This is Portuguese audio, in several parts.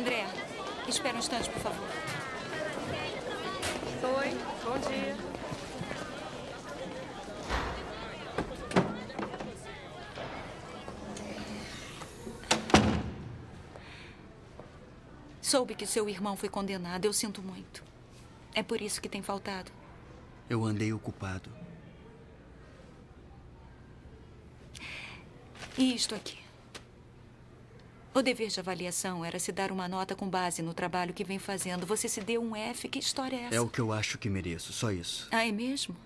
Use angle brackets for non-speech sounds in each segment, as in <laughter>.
André, espera um instante, por favor. Oi, bom dia. Soube que seu irmão foi condenado. Eu sinto muito. É por isso que tem faltado. Eu andei ocupado. E isto aqui? O dever de avaliação era se dar uma nota com base no trabalho que vem fazendo. Você se deu um F. Que história é essa? É o que eu acho que mereço, só isso. Ah, é mesmo?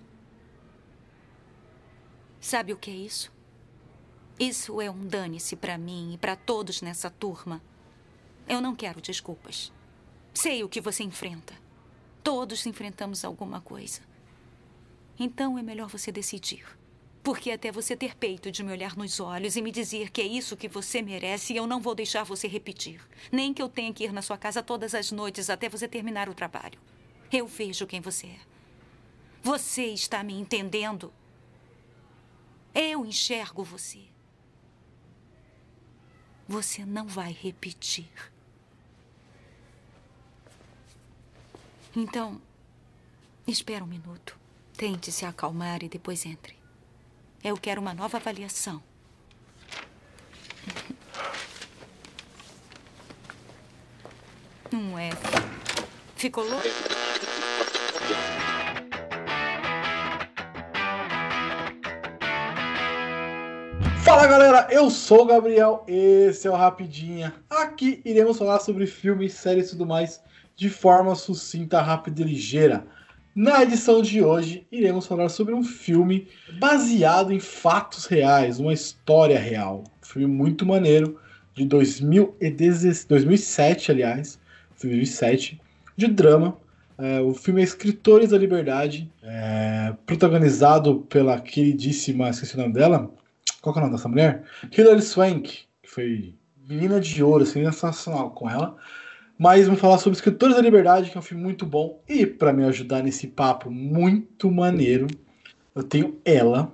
Sabe o que é isso? Isso é um dane-se para mim e para todos nessa turma. Eu não quero desculpas. Sei o que você enfrenta. Todos enfrentamos alguma coisa. Então é melhor você decidir. Porque até você ter peito de me olhar nos olhos e me dizer que é isso que você merece, eu não vou deixar você repetir. Nem que eu tenha que ir na sua casa todas as noites até você terminar o trabalho. Eu vejo quem você é. Você está me entendendo? Eu enxergo você. Você não vai repetir. Então, espera um minuto. Tente se acalmar e depois entre. Eu quero uma nova avaliação. Um F. Ficou louco? Fala galera, eu sou o Gabriel, esse é o Rapidinha. Aqui iremos falar sobre filmes, séries e tudo mais de forma sucinta, rápida e ligeira. Na edição de hoje, iremos falar sobre um filme baseado em fatos reais, uma história real. Um filme muito maneiro, de 2007, aliás, 2007, de drama. É, o filme é Escritores da Liberdade, é, protagonizado pela queridíssima, esqueci o nome dela, qual é o nome dessa mulher? Hilary Swank, que foi menina de ouro, assim, sensacional com ela. Mas vamos falar sobre Escritores da Liberdade, que é um filme muito bom. E para me ajudar nesse papo muito maneiro, eu tenho ela,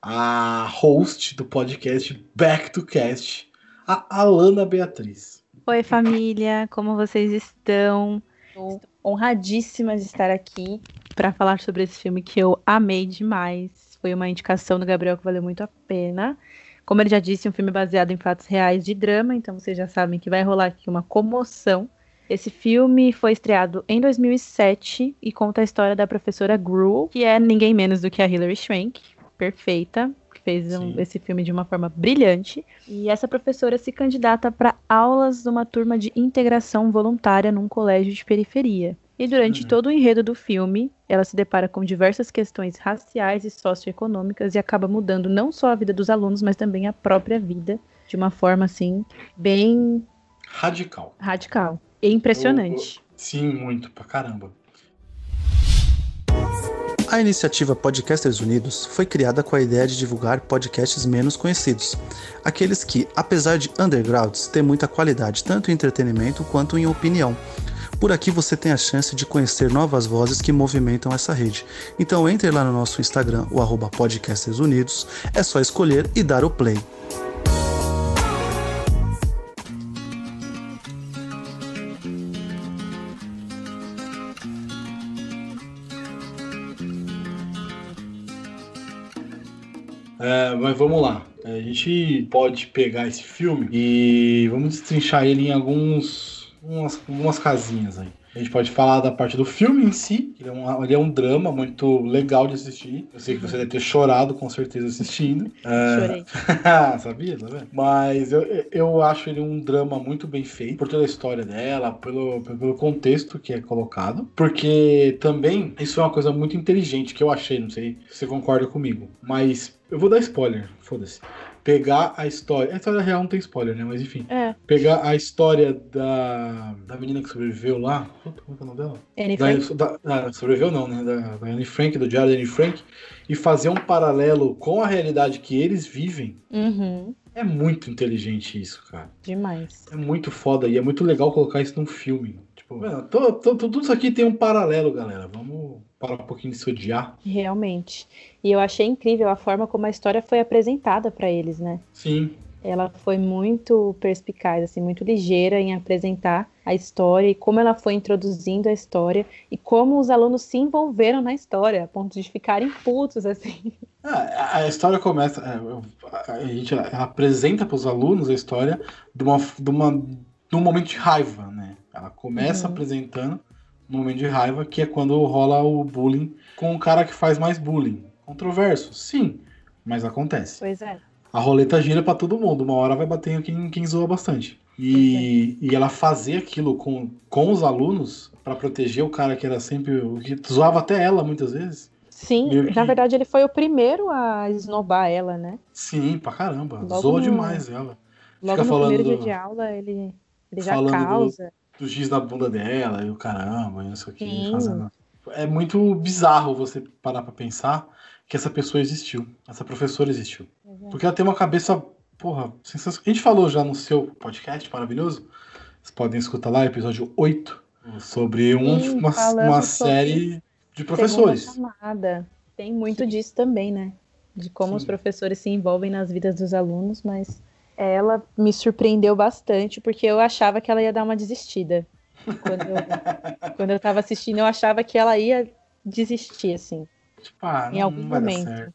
a host do podcast Back to Cast, a Alana Beatriz. Oi, família, como vocês estão? Estou honradíssima de estar aqui para falar sobre esse filme que eu amei demais. Foi uma indicação do Gabriel que valeu muito a pena. Como ele já disse, um filme baseado em fatos reais de drama, então vocês já sabem que vai rolar aqui uma comoção. Esse filme foi estreado em 2007 e conta a história da professora Gruel, que é ninguém menos do que a Hilary Swank, perfeita, que fez um, esse filme de uma forma brilhante. E essa professora se candidata para aulas de uma turma de integração voluntária num colégio de periferia. E durante uhum. todo o enredo do filme, ela se depara com diversas questões raciais e socioeconômicas e acaba mudando não só a vida dos alunos, mas também a própria vida de uma forma assim bem radical. Radical e impressionante. Eu, eu, sim, muito pra caramba. A iniciativa Podcasters Unidos foi criada com a ideia de divulgar podcasts menos conhecidos, aqueles que, apesar de undergrounds, têm muita qualidade tanto em entretenimento quanto em opinião por aqui você tem a chance de conhecer novas vozes que movimentam essa rede. Então entre lá no nosso Instagram, o arroba Podcasters Unidos, é só escolher e dar o play. É, mas vamos lá. A gente pode pegar esse filme e vamos destrinchar ele em alguns umas, algumas casinhas aí. A gente pode falar da parte do filme em si, ele é, um, ele é um drama muito legal de assistir. Eu sei que você deve ter chorado com certeza assistindo. Chorei. Uh... <laughs> Sabia, tá vendo? Mas eu, eu acho ele um drama muito bem feito, por toda a história dela, pelo, pelo contexto que é colocado. Porque também isso é uma coisa muito inteligente que eu achei, não sei se você concorda comigo. Mas eu vou dar spoiler, foda-se pegar a história. A história real não tem spoiler, né? Mas enfim. É. Pegar a história da, da menina que sobreviveu lá. Como é o nome dela? Anne da, Frank. Da, da, sobreviveu não, né? Da, da Anne Frank, do diário da Anne Frank. E fazer um paralelo com a realidade que eles vivem. Uhum. É muito inteligente isso, cara. Demais. É muito foda e é muito legal colocar isso num filme. Tipo, mano, tô, tô, tudo isso aqui tem um paralelo, galera. Vamos parar um pouquinho de se odiar. Realmente. E eu achei incrível a forma como a história foi apresentada para eles, né? Sim. ela foi muito perspicaz, assim, muito ligeira em apresentar a história e como ela foi introduzindo a história e como os alunos se envolveram na história, a ponto de ficarem putos, <laughs> assim. Ah, a história começa, é, a gente apresenta para os alunos a história de uma, de uma, de um momento de raiva, né? Ela começa uhum. apresentando momento de raiva, que é quando rola o bullying com o cara que faz mais bullying. Controverso, sim, mas acontece. Pois é a roleta gira para todo mundo. Uma hora vai bater em quem, quem zoa bastante. E, e ela fazer aquilo com, com os alunos para proteger o cara que era sempre. que zoava até ela muitas vezes. Sim, que... na verdade ele foi o primeiro a esnobar ela, né? Sim, pra caramba. Logo Zoa no... demais ela. Logo Fica no falando primeiro do... dia de aula ele, ele já causa. Do, do giz na bunda dela e o caramba, e não sei o que. Fazendo... É muito bizarro você parar pra pensar que essa pessoa existiu, essa professora existiu. Uhum. Porque ela tem uma cabeça, porra, sensacional. A gente falou já no seu podcast maravilhoso, vocês podem escutar lá, episódio 8, sobre um, Sim, uma, uma série de professores. Tem muito Sim. disso também, né? De como Sim. os professores se envolvem nas vidas dos alunos, mas ela me surpreendeu bastante, porque eu achava que ela ia dar uma desistida. Quando eu, <laughs> quando eu tava assistindo, eu achava que ela ia desistir, assim. Tipo, ah, em algum momento.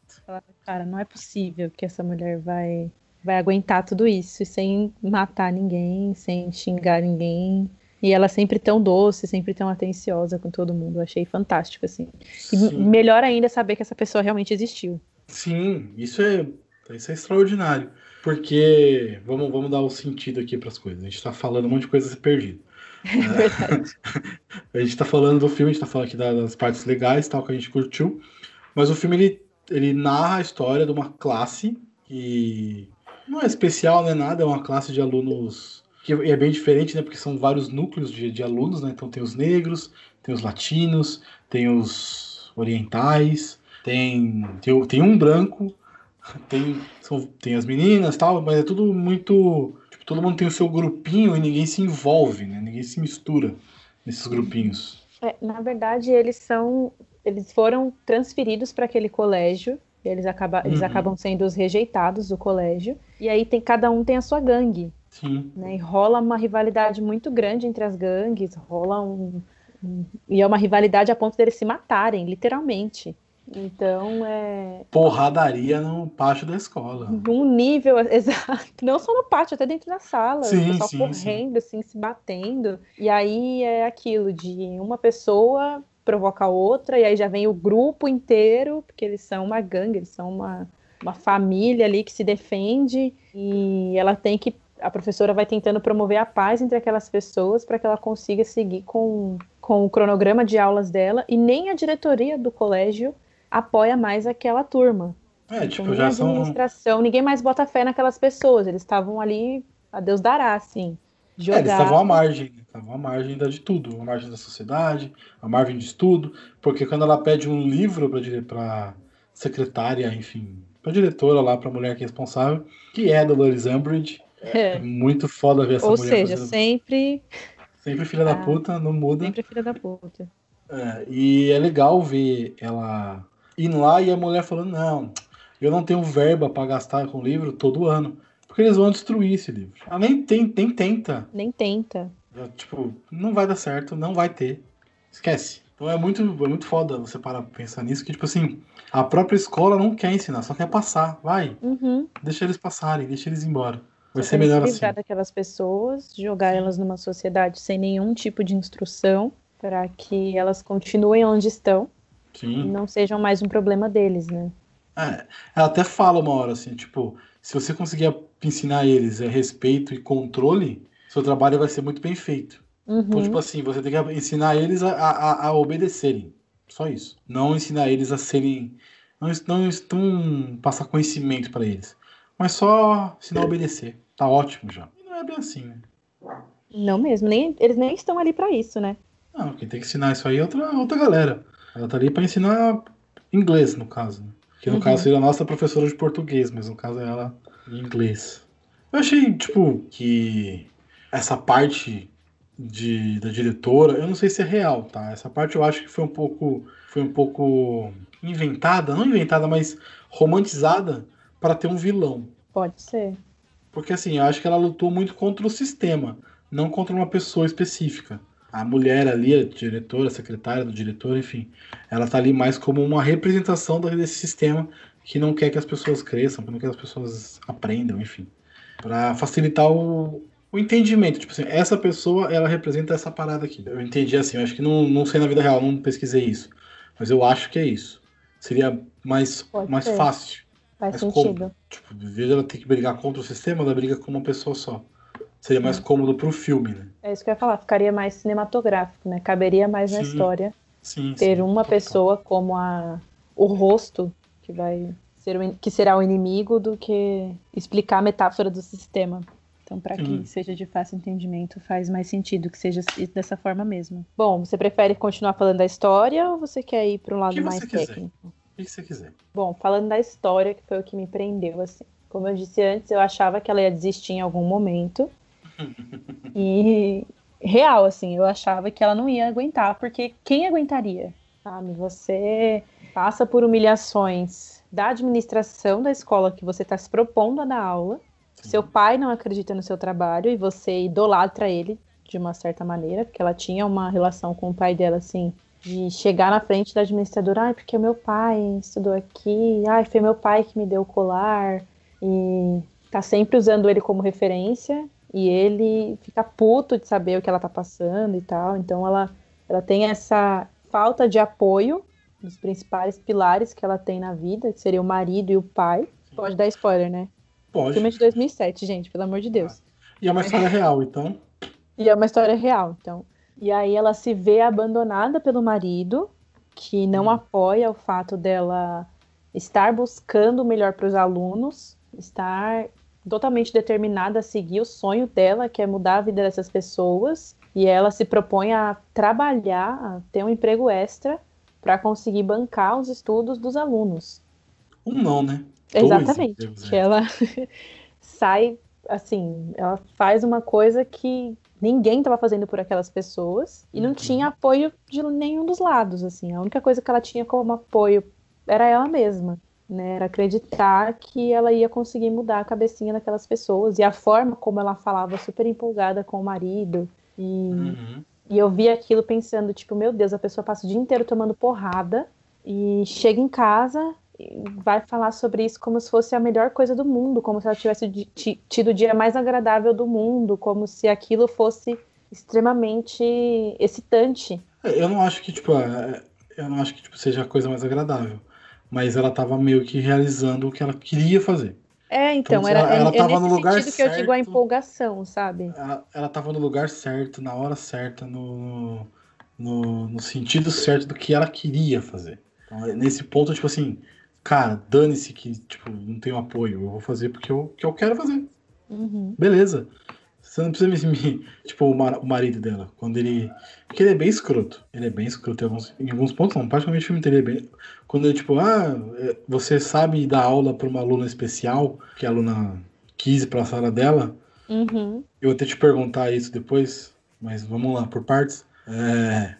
cara, não é possível que essa mulher vai, vai aguentar tudo isso sem matar ninguém, sem xingar ninguém. E ela sempre tão doce, sempre tão atenciosa com todo mundo. Eu achei fantástico, assim. E melhor ainda saber que essa pessoa realmente existiu. Sim, isso é, isso é extraordinário. Porque, vamos, vamos dar o um sentido aqui para as coisas. A gente está falando um monte de coisa perdida. <laughs> É <laughs> a gente está falando do filme, a gente está falando aqui das partes legais, tal, que a gente curtiu. Mas o filme ele, ele narra a história de uma classe que não é especial, não é nada, é uma classe de alunos que é bem diferente, né? Porque são vários núcleos de, de alunos, né? Então tem os negros, tem os latinos, tem os orientais, tem, tem, tem um branco, tem, são, tem as meninas tal, mas é tudo muito. Tipo, todo mundo tem o seu grupinho e ninguém se envolve, né? Ninguém se mistura nesses grupinhos. É, na verdade, eles são eles foram transferidos para aquele colégio. Eles, acaba, uhum. eles acabam sendo os rejeitados do colégio. E aí tem cada um tem a sua gangue. Sim. Né? E rola uma rivalidade muito grande entre as gangues, rola um, um, E é uma rivalidade a ponto deles se matarem, literalmente. Então é. Porradaria no pátio da escola. Num nível, <laughs> exato. Não só no pátio, até dentro da sala. Sim, o pessoal sim, correndo, sim. assim, se batendo. E aí é aquilo de uma pessoa provoca outra, e aí já vem o grupo inteiro, porque eles são uma gangue, eles são uma, uma família ali que se defende, e ela tem que. A professora vai tentando promover a paz entre aquelas pessoas para que ela consiga seguir com, com o cronograma de aulas dela, e nem a diretoria do colégio apoia mais aquela turma. É, então, tipo, já administração, são... ninguém mais bota fé naquelas pessoas, eles estavam ali, a Deus dará, assim. Jogar... É, eles estavam à margem, estavam à margem de tudo, à margem da sociedade, à margem de estudo, porque quando ela pede um livro para secretária, enfim, para diretora lá, para mulher que é responsável, que é a Dolores Umbridge, é. é muito foda ver essa Ou mulher. Ou seja, fazendo... sempre. Sempre filha ah, da puta, não muda. Sempre filha da puta. É, e é legal ver ela indo lá e a mulher falando: não, eu não tenho verba para gastar com livro todo ano. Porque eles vão destruir esse livro. Ela nem, tem, nem tenta. Nem tenta. Tipo, não vai dar certo, não vai ter. Esquece. Então é muito, é muito foda você parar pra pensar nisso, que, tipo assim, a própria escola não quer ensinar, só quer passar. Vai. Uhum. Deixa eles passarem, deixa eles embora. Vai só ser melhor assim. daquelas pessoas, jogar elas numa sociedade sem nenhum tipo de instrução, para que elas continuem onde estão. Sim. Não sejam mais um problema deles, né? É, ela até fala uma hora assim, tipo, se você conseguir ensinar eles é, respeito e controle, seu trabalho vai ser muito bem feito. Uhum. Então, tipo assim, você tem que ensinar eles a, a, a obedecerem. Só isso. Não ensinar eles a serem. Não, não estão passar conhecimento para eles. Mas só ensinar a obedecer. Tá ótimo já. E não é bem assim, né? Não mesmo. Nem, eles nem estão ali para isso, né? Não, quem tem que ensinar isso aí é outra, outra galera. Ela tá ali para ensinar inglês, no caso. Né? Que no uhum. caso seria a nossa professora de português, mas no caso é ela em inglês. Eu achei, tipo, que essa parte de, da diretora, eu não sei se é real, tá? Essa parte eu acho que foi um pouco, foi um pouco inventada, não inventada, mas romantizada para ter um vilão. Pode ser. Porque assim, eu acho que ela lutou muito contra o sistema, não contra uma pessoa específica. A mulher ali, a diretora, a secretária do diretor, enfim, ela tá ali mais como uma representação desse sistema que não quer que as pessoas cresçam, que não quer que as pessoas aprendam, enfim. para facilitar o, o entendimento. Tipo assim, essa pessoa, ela representa essa parada aqui. Eu entendi assim, eu acho que não, não sei na vida real, não pesquisei isso. Mas eu acho que é isso. Seria mais, mais fácil. Faz mais sentido. Cômodo. Tipo, em vez de ela ter que brigar contra o sistema, ela briga com uma pessoa só. Seria mais cômodo pro filme, né? É isso que eu ia falar, ficaria mais cinematográfico, né? Caberia mais sim. na história. Sim, ter sim, uma total. pessoa como a o rosto que vai ser o, que será o inimigo do que explicar a metáfora do sistema. Então, para que seja de fácil entendimento, faz mais sentido que seja dessa forma mesmo. Bom, você prefere continuar falando da história ou você quer ir para um lado mais técnico? O que você quiser. Bom, falando da história, que foi o que me prendeu, assim. Como eu disse antes, eu achava que ela ia desistir em algum momento. E real, assim, eu achava que ela não ia aguentar, porque quem aguentaria? Sabe? Você passa por humilhações da administração da escola que você está se propondo a dar aula seu pai não acredita no seu trabalho e você idolatra ele de uma certa maneira, porque ela tinha uma relação com o pai dela assim, de chegar na frente da administradora, ai, porque o meu pai estudou aqui, ai, foi meu pai que me deu o colar, e tá sempre usando ele como referência, e ele fica puto de saber o que ela tá passando e tal, então ela, ela tem essa falta de apoio dos principais pilares que ela tem na vida, que seria o marido e o pai. Pode dar spoiler, né? Pode. Filme de 2007, gente, pelo amor de Deus. E é uma história real, então. E é uma história real, então. E aí ela se vê abandonada pelo marido, que não hum. apoia o fato dela estar buscando o melhor para os alunos, estar totalmente determinada a seguir o sonho dela, que é mudar a vida dessas pessoas, e ela se propõe a trabalhar, a ter um emprego extra para conseguir bancar os estudos dos alunos. Um não, né? Exatamente. Que ela <laughs> sai, assim, ela faz uma coisa que ninguém estava fazendo por aquelas pessoas e não uhum. tinha apoio de nenhum dos lados, assim. A única coisa que ela tinha como apoio era ela mesma, né? Era acreditar que ela ia conseguir mudar a cabecinha daquelas pessoas e a forma como ela falava super empolgada com o marido e uhum. E eu vi aquilo pensando, tipo, meu Deus, a pessoa passa o dia inteiro tomando porrada e chega em casa vai falar sobre isso como se fosse a melhor coisa do mundo, como se ela tivesse tido o dia mais agradável do mundo, como se aquilo fosse extremamente excitante. É, eu não acho que tipo, é, eu não acho que tipo, seja a coisa mais agradável, mas ela estava meio que realizando o que ela queria fazer. É, então, então era ela, ela é, é no lugar certo, que eu digo a empolgação, sabe? Ela, ela tava no lugar certo, na hora certa, no, no, no sentido certo do que ela queria fazer. Então, nesse ponto, tipo assim, cara, dane-se que, tipo, não tenho apoio. Eu vou fazer porque eu, que eu quero fazer. Uhum. Beleza. Você não precisa me. tipo, o, mar, o, marido dela, quando ele. Porque ele é bem escroto. Ele é bem escroto em alguns, em alguns pontos, não. Praticamente o filme inteiro é bem. Quando ele, tipo, ah, é, você sabe dar aula para uma aluna especial, que a aluna quis pra sala dela. Uhum. Eu vou até te perguntar isso depois, mas vamos lá, por partes. É.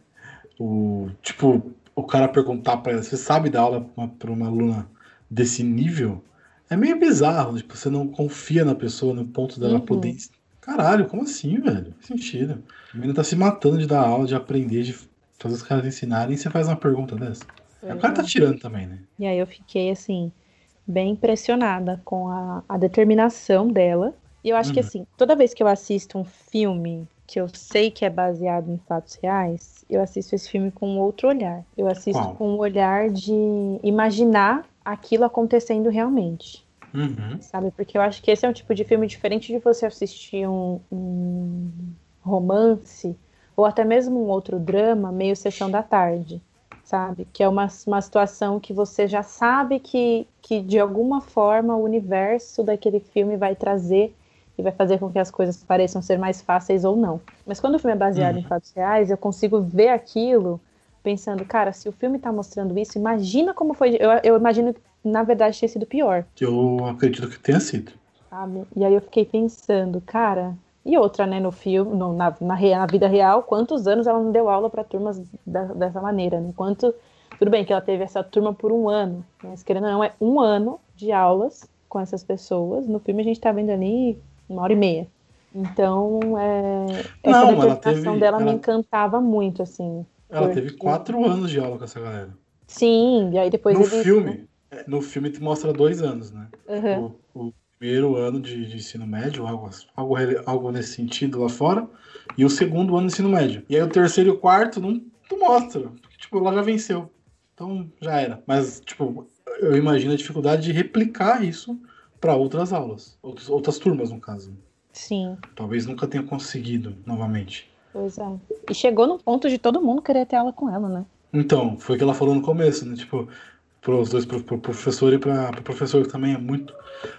O. Tipo, o cara perguntar para ela, você sabe dar aula para uma aluna desse nível? É meio bizarro, tipo, você não confia na pessoa no ponto dela uhum. poder. Caralho, como assim, velho? Que sentido. A menina tá se matando de dar aula, de aprender, de fazer os caras ensinarem, e você faz uma pergunta dessa. É. O cara tá tirando também, né? E aí eu fiquei, assim, bem impressionada com a, a determinação dela. E eu acho uhum. que, assim, toda vez que eu assisto um filme que eu sei que é baseado em fatos reais, eu assisto esse filme com outro olhar. Eu assisto Qual? com o um olhar de imaginar aquilo acontecendo realmente. Uhum. Sabe? Porque eu acho que esse é um tipo de filme diferente de você assistir um, um romance ou até mesmo um outro drama, meio sessão da tarde, sabe? Que é uma, uma situação que você já sabe que, que de alguma forma o universo daquele filme vai trazer e vai fazer com que as coisas pareçam ser mais fáceis ou não. Mas quando o filme é baseado uhum. em fatos reais, eu consigo ver aquilo pensando, cara, se o filme está mostrando isso, imagina como foi. Eu, eu imagino que, na verdade, tinha sido pior. Eu acredito que tenha sido. Sabe? E aí eu fiquei pensando, cara. E outra, né, no filme, no, na, na, na, vida real, quantos anos ela não deu aula para turmas da, dessa maneira, né? Quanto, tudo bem que ela teve essa turma por um ano, mas querendo ou não, é um ano de aulas com essas pessoas. No filme a gente tá vendo ali uma hora e meia. Então, é, essa Não, ela representação dela me ela- encantava muito, assim. Ela Porque- teve quatro anos de aula com essa galera. Sim, e aí depois no ele- filme, é, no filme te mostra dois anos, né? Aham. O, o primeiro ano de, de ensino médio, algo, algo, algo nesse sentido lá fora, e o segundo ano de ensino médio. E aí o terceiro e o quarto não, não mostra, porque, tipo, ela já venceu. Então já era. Mas, tipo, eu imagino a dificuldade de replicar isso para outras aulas, outros, outras turmas, no caso. Sim, Talvez nunca tenha conseguido novamente. pois é. E chegou no ponto de todo mundo querer ter aula com ela, né? Então, foi o que ela falou no começo, né? Tipo, pros dois, pro, pro professor e pra, pro professor que também é muito.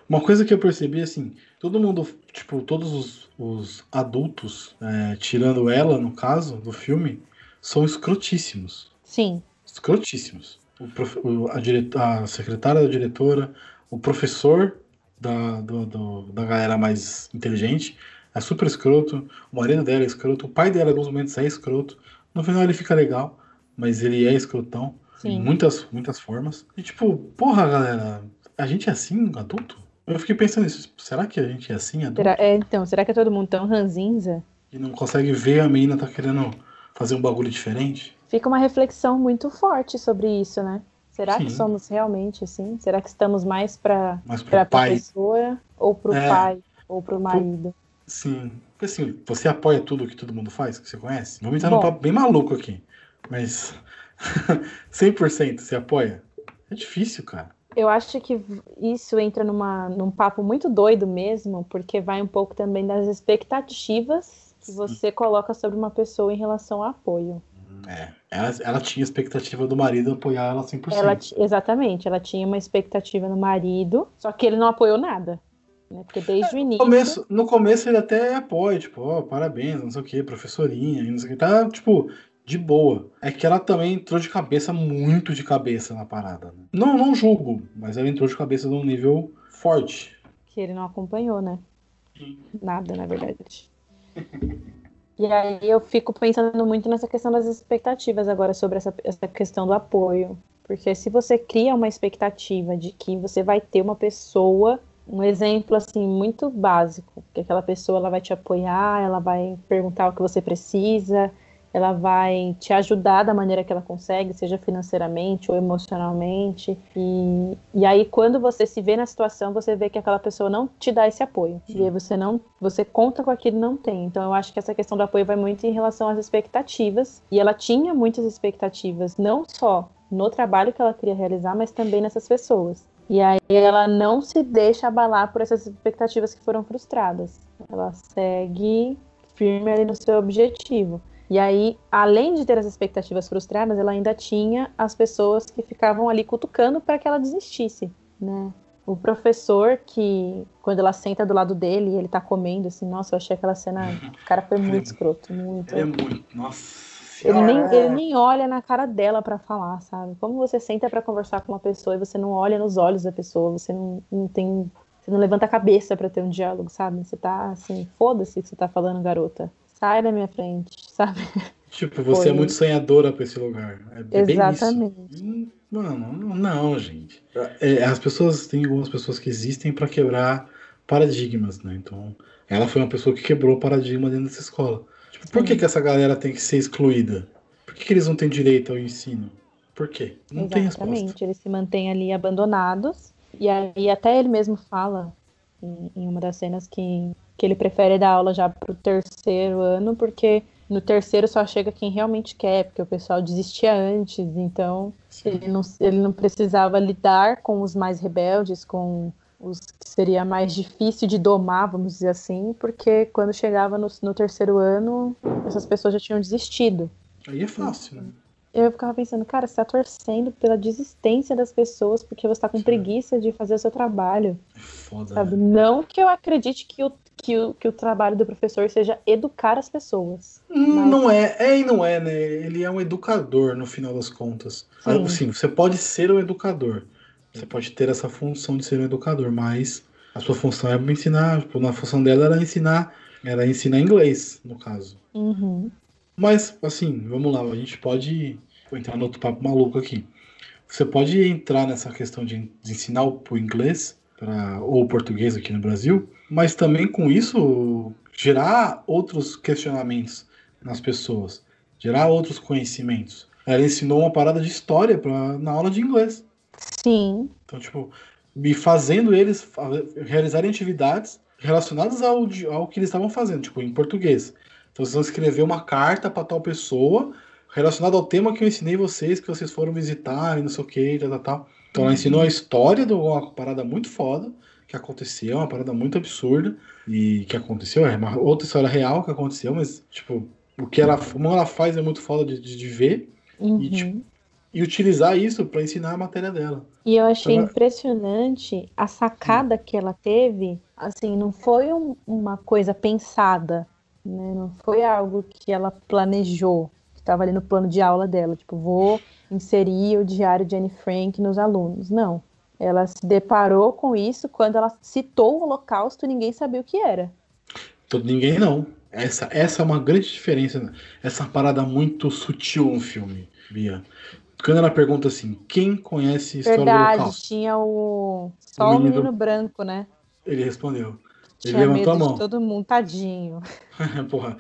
Uma coisa que eu percebi, assim, todo mundo, tipo, todos os, os adultos, é, tirando ela, no caso, do filme, são escrotíssimos. Sim, Escrotíssimos. O prof- o- a, dire- a secretária da diretora, o professor da, do- do- da galera mais inteligente é super escroto, o marido dela é escroto, o pai dela em alguns momentos é escroto. No final ele fica legal, mas ele é escrotão sim. muitas, muitas formas. E tipo, porra, galera, a gente é assim, adulto? Eu fiquei pensando nisso, será que a gente é assim, adulto? Será, é, então, será que é todo mundo tão ranzinza? E não consegue ver a menina tá querendo fazer um bagulho diferente? Fica uma reflexão muito forte sobre isso, né? Será que Sim. somos realmente assim? Será que estamos mais para para professora ou para o É. pai ou para o marido? sim. Porque assim, você apoia tudo que todo mundo faz, que você conhece? Vamos entrar num papo bem maluco aqui. Mas <laughs> 100% você apoia? É difícil, cara. Eu acho que isso entra numa, num papo muito doido mesmo, porque vai um pouco também das expectativas que você coloca sobre uma pessoa em relação ao apoio. É, ela, ela tinha expectativa do marido apoiar ela 100%. Ela, exatamente, ela tinha uma expectativa no marido, só que ele não apoiou nada. Né? Porque desde o No início. começo, no começo ele até apoia, tipo, ó, parabéns, não sei o que, professorinha, não sei o que, tá, tipo, de boa. É que ela também entrou de cabeça, muito de cabeça na parada. né? Não, não julgo, mas ela entrou de cabeça num nível forte. que ele não acompanhou, né? Nada, na verdade. E aí eu fico pensando muito nessa questão das expectativas agora sobre essa, essa questão do apoio. Porque se você cria uma expectativa de que você vai ter uma pessoa, um exemplo assim muito básico, que aquela pessoa ela vai te apoiar, ela vai perguntar o que você precisa, ela vai te ajudar da maneira que ela consegue, seja financeiramente ou emocionalmente. E, e aí, quando você se vê na situação, você vê que aquela pessoa não te dá esse apoio. E aí você não, você conta com aquilo não tem. Então eu acho que essa questão do apoio vai muito em relação às expectativas. E ela tinha muitas expectativas, não só no trabalho que ela queria realizar, mas também nessas pessoas. E aí ela não se deixa abalar por essas expectativas que foram frustradas. Ela segue firme ali no seu objetivo. E aí, além de ter as expectativas frustradas, ela ainda tinha as pessoas que ficavam ali cutucando para que ela desistisse, né? O professor que, quando ela senta do lado dele e ele tá comendo, assim, nossa, eu achei aquela cena. O <laughs> cara foi muito escroto, muito. Ele é muito. Nossa. Ele nem, ele nem olha na cara dela pra falar, sabe? Como você senta pra conversar com uma pessoa e você não olha nos olhos da pessoa, você não, não tem. Você não levanta a cabeça pra ter um diálogo, sabe? Você tá assim, foda-se o que você tá falando, garota. Sai da minha frente, <laughs> sabe? Tipo, você Foi. é muito sonhadora pra esse lugar. É, é bem Exatamente. isso. Hum, Mano, não, não, gente. É, as pessoas, tem algumas pessoas que existem pra quebrar paradigmas, né? Então, ela foi uma pessoa que quebrou o paradigma dentro dessa escola. Tipo, por que, que essa galera tem que ser excluída? Por que, que eles não têm direito ao ensino? Por quê? Não tem resposta. Exatamente. Eles se mantêm ali abandonados. E aí até ele mesmo fala em, em uma das cenas que, que ele prefere dar aula já pro terceiro ano, porque no terceiro só chega quem realmente quer, porque o pessoal desistia antes, então ele não, ele não precisava lidar com os mais rebeldes, com os que seria mais difícil de domar, vamos dizer assim, porque quando chegava no, no terceiro ano, essas pessoas já tinham desistido. Aí é fácil, né? Eu ficava pensando, cara, você tá torcendo pela desistência das pessoas porque você tá com preguiça de fazer o seu trabalho, É foda, sabe? né? Não que eu acredite que o, que, o, que o trabalho do professor seja educar as pessoas. Hum, Não é, é e não é, né? Ele é um educador no final das contas. Sim. Assim, você pode ser um educador. Você pode ter essa função de ser um educador, mas a sua função é ensinar, tipo, na função dela era ensinar, era ensinar inglês, no caso. Uhum. Mas, assim, vamos lá, a gente pode vou entrar no outro papo maluco aqui. Você pode entrar nessa questão de, de ensinar o, o inglês para ou português aqui no Brasil, mas também com isso gerar outros questionamentos nas pessoas, gerar outros conhecimentos. Ela ensinou uma parada de história pra, na aula de inglês. Sim. Então, tipo, me fazendo eles realizarem atividades relacionadas ao, ao que eles estavam fazendo, tipo, em português. Então, vocês vão escrever uma carta para tal pessoa relacionada ao tema que eu ensinei vocês, que vocês foram visitar e não sei o que, tal, tal. Então, ela ensinou a história de uma parada muito foda que aconteceu, uma parada muito absurda e que aconteceu, é uma outra história real que aconteceu, mas, tipo, o que ela, como ela faz é muito foda de, de, de ver Uhum. e, tipo, e utilizar isso para ensinar a matéria dela. E eu achei Então, impressionante a sacada que ela teve. Assim, não foi um- uma coisa pensada, né? Não foi algo que ela planejou, estava ali no plano de aula dela. Tipo, vou inserir o diário de Anne Frank nos alunos. Não. Ela se deparou com isso quando ela citou o Holocausto e ninguém sabia o que era. Todo ninguém não. Essa, essa é uma grande diferença. né? Essa parada muito sutil no filme, Bia. Quando ela pergunta assim, quem conhece história do Verdade, Holocausto? tinha o. Só o menino- menino branco, né? Ele respondeu. Ele Tinha levantou a mão. todo mundo, tadinho. <laughs> Porra,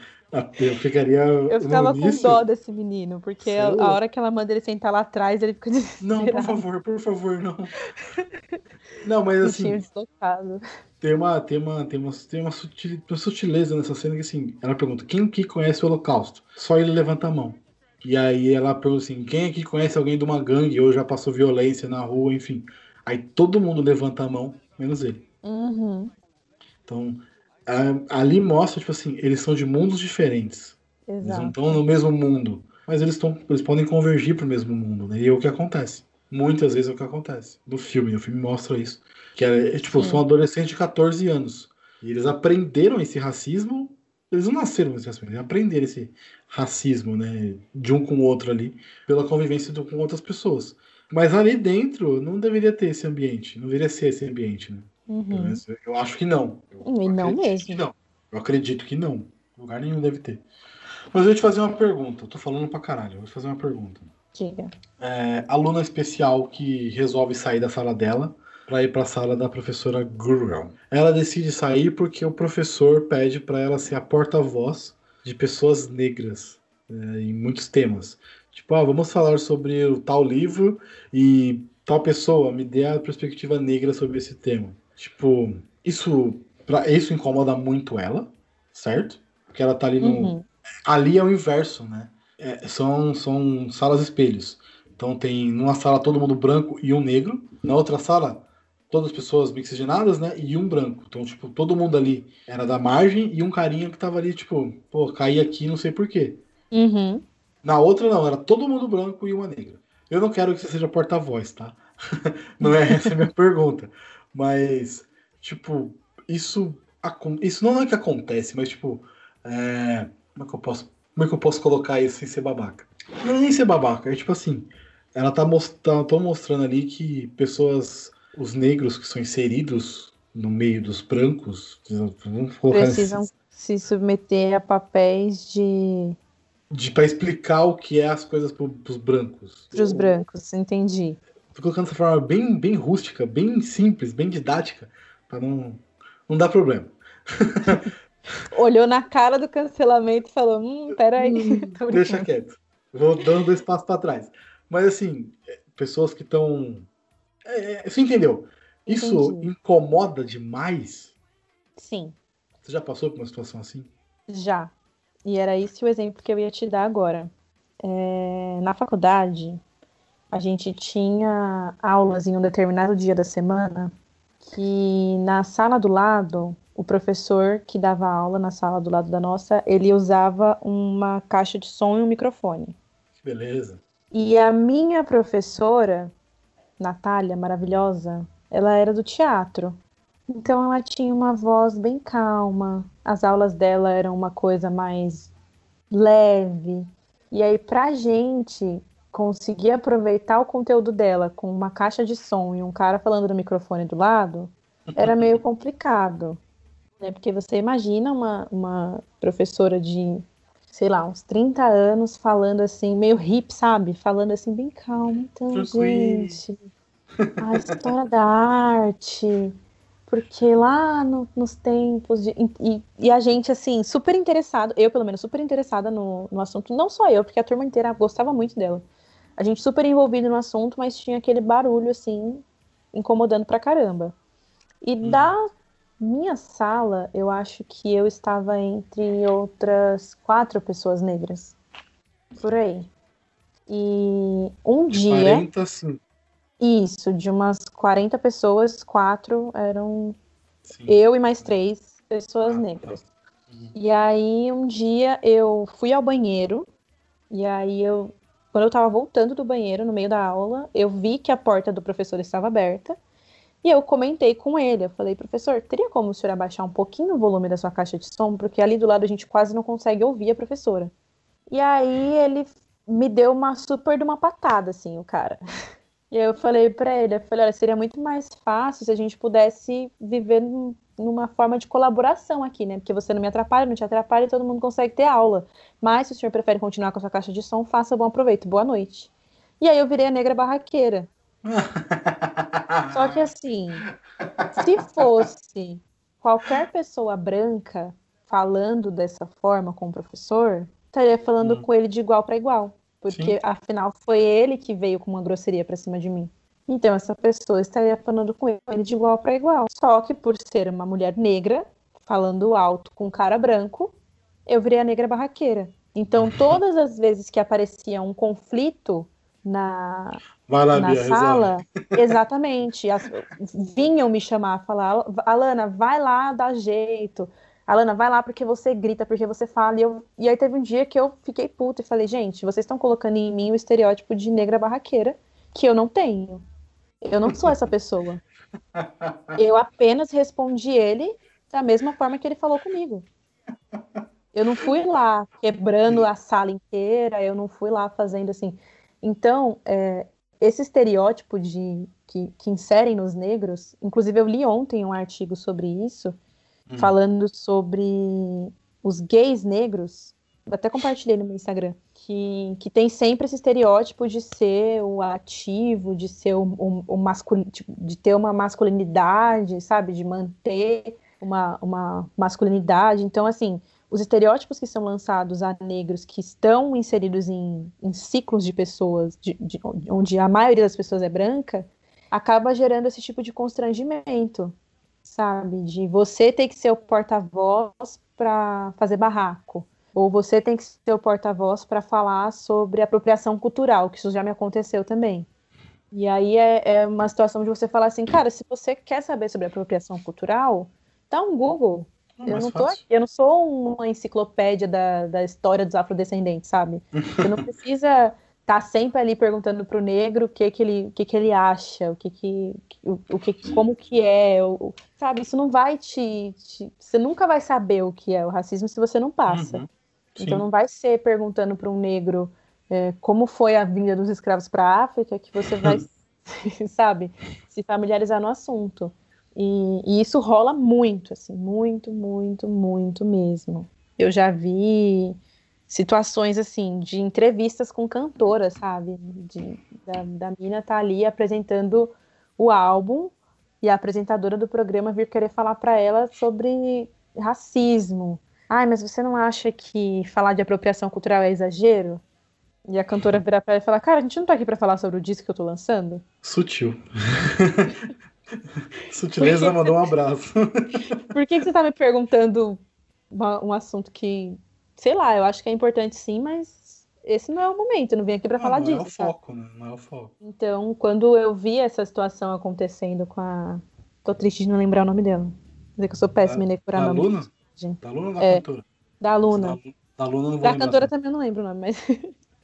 eu ficaria. Eu ficava com dó desse menino, porque é a, a hora que ela manda ele sentar lá atrás, ele fica <laughs> Não, por favor, por favor, não. Não, mas <laughs> assim, deslocado. tem uma, tem uma, tem uma, tem uma, sutil- uma sutileza nessa cena que assim, ela pergunta, quem que conhece o Holocausto? Só ele levanta a mão. E aí ela pergunta assim, quem aqui conhece alguém de uma gangue ou já passou violência na rua, enfim. Aí todo mundo levanta a mão, menos ele. Uhum, Então, a- ali mostra, tipo assim, eles são de mundos diferentes. Eles não exato. estão no mesmo mundo, mas eles, estão, eles podem convergir para o mesmo mundo, né? E é o que acontece. Muitas vezes é o que acontece. No filme, o filme mostra isso. Que é, é, tipo, Sim. são adolescentes de 14 anos. E eles aprenderam esse racismo. Eles não nasceram com esse racismo, eles aprenderam esse racismo, né? De um com o outro ali, pela convivência com outras pessoas. Mas ali dentro não deveria ter esse ambiente, não deveria ser esse ambiente, né? Uhum. Eu acho que não. Eu não mesmo. não. Eu acredito que não. Lugar nenhum deve ter. Mas eu vou te fazer uma pergunta. Eu tô falando pra caralho. Eu vou te fazer uma pergunta. Diga. É, aluna especial que resolve sair da sala dela para ir para a sala da professora Gurrel. Ela decide sair porque o professor pede para ela ser a porta-voz de pessoas negras é, em muitos temas. Tipo, ah, vamos falar sobre o tal livro e tal pessoa me dê a perspectiva negra sobre esse tema. Tipo, isso, pra, isso incomoda muito ela, certo? Porque ela tá ali no, Uhum. ali é o inverso, né? É, são, são salas espelhos. Então tem numa sala todo mundo branco e um negro, na outra sala todas as pessoas mixigenadas, né? E um branco. Então, tipo, todo mundo ali era da margem e um carinha que tava ali, tipo, pô, caí aqui, não sei porquê. Uhum. Na outra não, era todo mundo branco e uma negra. Eu não quero que você seja porta-voz, tá? <laughs> não é essa a minha pergunta. Mas, tipo, isso, isso não é que acontece, mas, tipo, é, como é que eu posso, como é que eu posso colocar isso sem ser babaca? Não é nem ser babaca, é tipo assim, ela tá mostrando, tô mostrando ali que pessoas, os negros que são inseridos no meio dos brancos, vamos colocar Precisam nesse- se submeter a papéis de de para explicar o que é as coisas pro, pros brancos. pros Eu- brancos, entendi. Tô colocando dessa forma bem, bem rústica, bem simples, bem didática, para não, não dar problema. <laughs> Olhou na cara do cancelamento e falou: Hum, peraí. <laughs> Brincando. Deixa quieto. Vou dando dois passos para trás. Mas assim, é, pessoas que estão. É, é, você entendeu? Isso Entendi. incomoda demais. Sim, Você já passou por uma situação assim? já. E era esse o exemplo que eu ia te dar agora. É, na faculdade, a gente tinha aulas em um determinado dia da semana que na sala do lado, o professor que dava aula na sala do lado da nossa, ele usava uma caixa de som e um microfone. Que beleza. E a minha professora, Natália, maravilhosa, ela era do teatro. Então ela tinha uma voz bem calma. As aulas dela eram uma coisa mais leve. E aí, pra gente conseguir aproveitar o conteúdo dela com uma caixa de som e um cara falando no microfone do lado, era meio complicado. Né? Porque você imagina uma, uma professora de sei lá, uns 30 anos falando assim, meio hip, sabe? Falando assim, bem calmo. Então, Tranquilo. gente, a história da arte porque lá no, nos tempos de, e, e, a gente assim super interessado, eu pelo menos super interessada no, no assunto, não só eu, porque a turma inteira gostava muito dela. A gente super envolvido no assunto, mas tinha aquele barulho assim incomodando pra caramba. E hum. da minha sala, eu acho que eu estava entre outras quatro pessoas negras. Por aí. E um de dia. 40, sim. Isso, de umas 40 pessoas, quatro eram sim. eu e mais três pessoas ah, negras. Tá. E aí um dia eu fui ao banheiro, e aí eu. Quando eu tava voltando do banheiro, no meio da aula, eu vi que a porta do professor estava aberta. E eu comentei com ele, eu falei, professor, teria como o senhor abaixar um pouquinho o volume da sua caixa de som? Porque ali do lado a gente quase não consegue ouvir a professora. E aí ele me deu uma super de uma patada, assim, o cara. <laughs> E eu falei para ele, eu falei, olha, seria muito mais fácil se a gente pudesse viver numa forma de colaboração aqui, né? Porque você não me atrapalha, não te atrapalha e todo mundo consegue ter aula. Mas se o senhor prefere continuar com a sua caixa de som, faça bom aproveito. Boa noite. E aí eu virei a negra barraqueira. <laughs> Só que assim, se fosse qualquer pessoa branca falando dessa forma com o professor, estaria falando hum. com ele de igual para igual. Porque Sim. afinal foi ele que veio com uma grosseria para cima de mim. Então essa pessoa estaria falando com ele de igual para igual. Só que por ser uma mulher negra, falando alto com um cara branco, eu virei a negra barraqueira. Então <laughs> todas as vezes que aparecia um conflito na, lá, na Bia, sala, <laughs> exatamente, as, vinham me chamar, falar, Alana, vai lá, dá jeito. Alana, vai lá porque você grita, porque você fala. E, eu, e aí teve um dia que eu fiquei puta e falei, gente, vocês estão colocando em mim o estereótipo de negra barraqueira que eu não tenho. Eu não sou essa pessoa. <laughs> Eu apenas respondi ele da mesma forma que ele falou comigo. Eu não fui lá quebrando a sala inteira, eu não fui lá fazendo assim. Então, é, esse estereótipo de que, que, inserem nos negros, inclusive eu li ontem um artigo sobre isso, hum. falando sobre os gays negros, até compartilhei no meu Instagram, que, que tem sempre esse estereótipo de ser o ativo, de ser o, o, o masculino, tipo, de ter uma masculinidade, sabe, de manter uma, uma masculinidade. Então, assim, os estereótipos que são lançados a negros que estão inseridos em, em ciclos de pessoas, de, de, onde a maioria das pessoas é branca, acaba gerando esse tipo de constrangimento, sabe? De você ter que ser o porta-voz para fazer barraco, ou você tem que ser o porta-voz para falar sobre apropriação cultural, que isso já me aconteceu também. E aí é, é uma situação de você falar assim, cara, se você quer saber sobre apropriação cultural, dá um Google, eu não, tô, eu não sou uma enciclopédia da, da história dos afrodescendentes, sabe? <laughs> Você não precisa tá sempre ali perguntando pro negro o que que ele, o que que ele acha, o que que, o, o que como que é, o, sabe? Isso não vai te, te, você nunca vai saber o que é o racismo se você não passa. Uhum. Então não vai ser perguntando para um negro é, como foi a vinda dos escravos para a África que você vai, <laughs> sabe, se familiarizar no assunto. E, e, isso rola muito, assim, muito, muito, muito mesmo. Eu já vi situações, assim, de entrevistas com cantoras, sabe? De, da, da mina tá ali apresentando o álbum e a apresentadora do programa vir querer falar para ela sobre racismo. Ai, mas você não acha que falar de apropriação cultural é exagero? E a cantora virar pra ela e falar, cara, a gente não tá aqui pra falar sobre o disco que eu tô lançando? Sutil. <laughs> Sutileza mandou um abraço. Por que, que você tá me perguntando uma, um assunto que, sei lá, eu acho que é importante sim, mas esse não é o momento, eu não vim aqui para falar não disso. Não é o foco, né? Não é o foco. Então, quando eu vi essa situação acontecendo com a. Tô triste de não lembrar o nome dela. Dizer que eu sou péssima em decorar da nome. Luna? Gente. Da Luna ou da é, cantora? Da Luna. Da, da Luna não vou Da cantora também eu não lembro o nome, mas.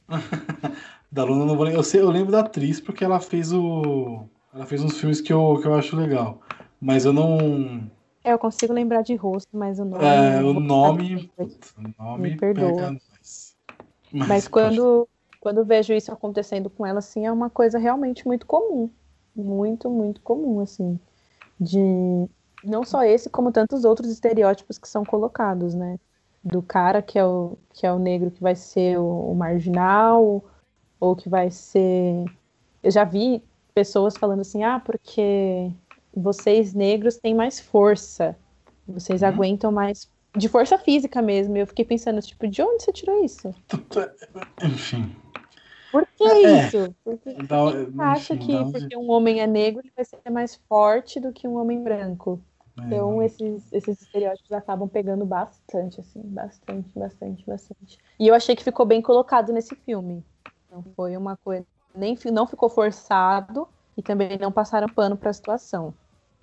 <laughs> da Luna não vou lembrar. Eu, sei, eu lembro da atriz porque ela fez o. Ela fez uns filmes que eu, que eu acho legal. Mas eu não. É, eu consigo lembrar de rosto, mas o nome. É, o nome. O nome Me perdoa. mais. Mas, mas quando, quando vejo isso acontecendo com ela, assim, é uma coisa realmente muito comum. Muito, muito comum, assim. De. Não só esse, como tantos outros estereótipos que são colocados, né? Do cara que é o, que é o negro que vai ser o, o marginal, ou que vai ser. Eu já vi pessoas falando assim, ah, porque vocês negros têm mais força. Vocês Uhum. aguentam mais de força física mesmo. E eu fiquei pensando, tipo, de onde você tirou isso? Enfim. Por que É. isso? Porque Dá- quem acha enfim, que dá porque um homem é negro, ele vai ser mais forte do que um homem branco. é, Então, esses, esses estereótipos acabam pegando bastante, assim, bastante, bastante, bastante. E eu achei que ficou bem colocado nesse filme. Não foi uma coisa. Nem, não ficou forçado e também não passaram pano pra situação.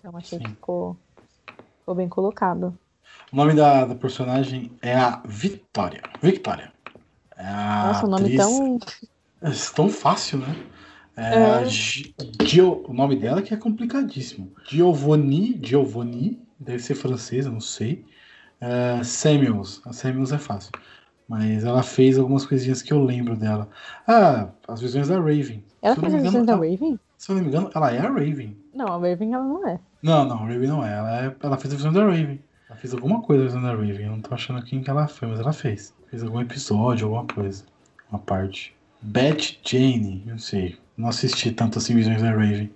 Então, achei que Sim. ficou, ficou bem colocado. O nome da, da personagem é a Vitória. Victoria. É a Nossa, o nome atriz- tão. É tão fácil, né? É, É. Gio- o nome dela que é complicadíssimo. Giovanni, Giovanni, deve ser francesa, não sei. É, Samuels, a Samuels é fácil. Mas ela fez algumas coisinhas que eu lembro dela. Ah, as visões da Raven. Ela fez as visões da Raven? Se eu não me engano, ela é a Raven. Não, a Raven ela não é. Não, não, a Raven não é. Ela, é, ela fez a visão da Raven. Ela fez alguma coisa a visão da Raven. Eu não tô achando quem que ela foi, mas ela fez. Fez algum episódio, alguma coisa. Uma parte. Beth Jane, não sei. Não assisti tanto assim visões da Raven.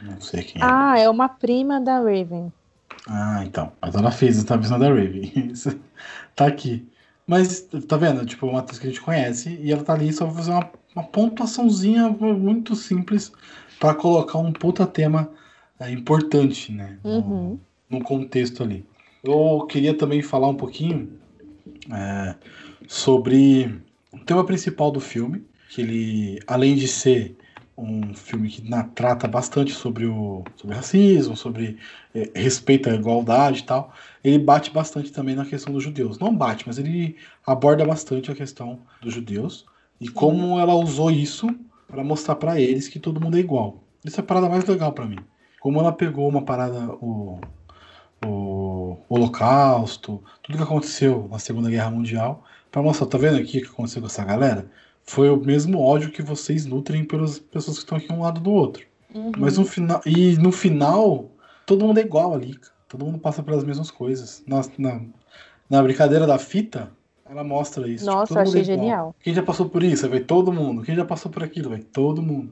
Não sei quem é. Ah, é uma prima da Raven. Ah, então. Mas ela fez a visão da Raven. <laughs> Isso tá aqui. Mas, tá vendo? Tipo, uma atriz que a gente conhece e ela tá ali só pra fazer uma, uma pontuaçãozinha muito simples pra colocar um puta tema é, importante, né? No- Uhum. no contexto ali. Eu queria também falar um pouquinho é, sobre o tema principal do filme, que ele, além de ser um filme que na- trata bastante sobre o sobre racismo, sobre é, respeito à igualdade e tal, ele bate bastante também na questão dos judeus. Não bate, mas ele aborda bastante a questão dos judeus e como ela usou isso para mostrar para eles que todo mundo é igual. Isso é a parada mais legal para mim. Como ela pegou uma parada, o, o Holocausto, tudo que aconteceu na Segunda Guerra Mundial, para mostrar, tá vendo aqui o que aconteceu com essa galera? Foi o mesmo ódio que vocês nutrem pelas pessoas que estão aqui um lado do outro. Uhum. Mas no final. E no final, todo mundo é igual ali. Todo mundo passa pelas mesmas coisas. Na, na, na brincadeira da fita, ela mostra isso. Nossa, todo eu mundo é achei igual. genial. Quem já passou por isso? Vai todo mundo. Quem já passou por aquilo? Vai todo mundo.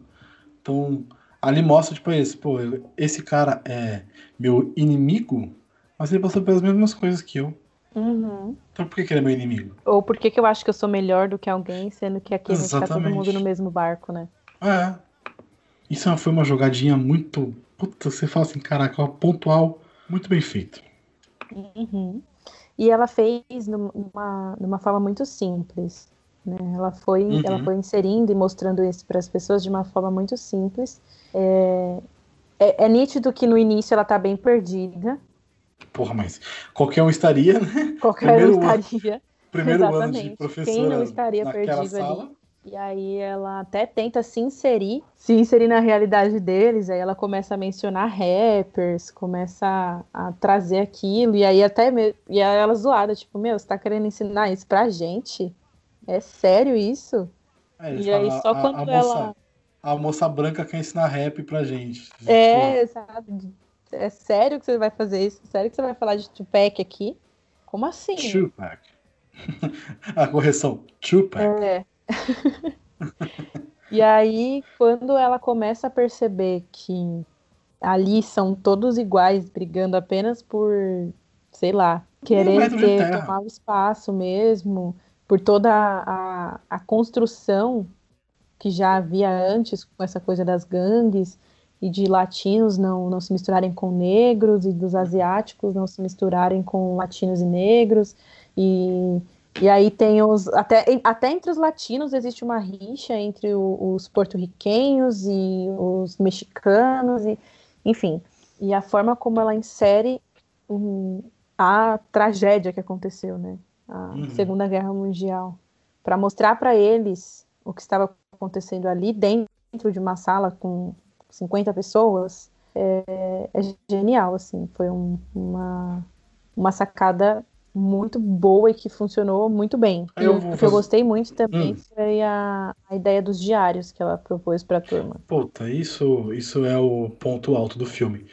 Então, ali mostra, tipo, esse, pô, esse cara é meu inimigo, mas ele passou pelas mesmas coisas que eu. Uhum. Então por que, que ele é meu inimigo? Ou por que, que eu acho que eu sou melhor do que alguém, sendo que aqui a gente tá todo Exatamente. mundo no mesmo barco, né? É. Isso é foi uma jogadinha muito. Puta, você fala assim, caraca, pontual, muito bem feito. Uhum. E ela fez numa, numa forma muito simples. Né? Ela, foi, Uhum. ela foi inserindo e mostrando isso para as pessoas de uma forma muito simples. É, é, é nítido que no início ela tá bem perdida. Porra, mas qualquer um estaria, né? Qualquer Primeiro um ano. estaria. Primeiro ano de Exatamente. professora Quem não estaria perdido ali? sala. E aí ela até tenta se inserir, se inserir na realidade deles, aí ela começa a mencionar rappers, começa a, a trazer aquilo, e aí até me... e aí ela zoada, tipo, meu, você tá querendo ensinar isso pra gente? É sério isso? É, E aí fala, só a, quando a ela- moça, a moça branca quer ensinar rap pra gente. É, sabe? É sério que você vai fazer isso? Sério que você vai falar de Tupac aqui? Como assim? Tupac. <laughs> a correção, Tupac. É. <laughs> e aí, quando ela começa a perceber que ali são todos iguais, brigando apenas por, sei lá, querer de ter, tomar o espaço mesmo, por toda a, a construção que já havia antes com essa coisa das gangues e de latinos não, não se misturarem com negros e dos asiáticos não se misturarem com latinos e negros e e aí tem os. Até, até entre os latinos existe uma rixa entre o- os porto-riquenhos e os mexicanos, e, enfim. E a forma como ela insere hum, a tragédia que aconteceu, né? A Uhum. Segunda Guerra Mundial. Para mostrar para eles o que estava acontecendo ali dentro de uma sala com 50 pessoas é, é genial, assim. Foi um- uma, uma sacada muito boa e que funcionou muito bem. Eu o que eu gostei muito também Hum. foi a, a ideia dos diários que ela propôs para a turma. Puta, isso, isso é o ponto alto do filme.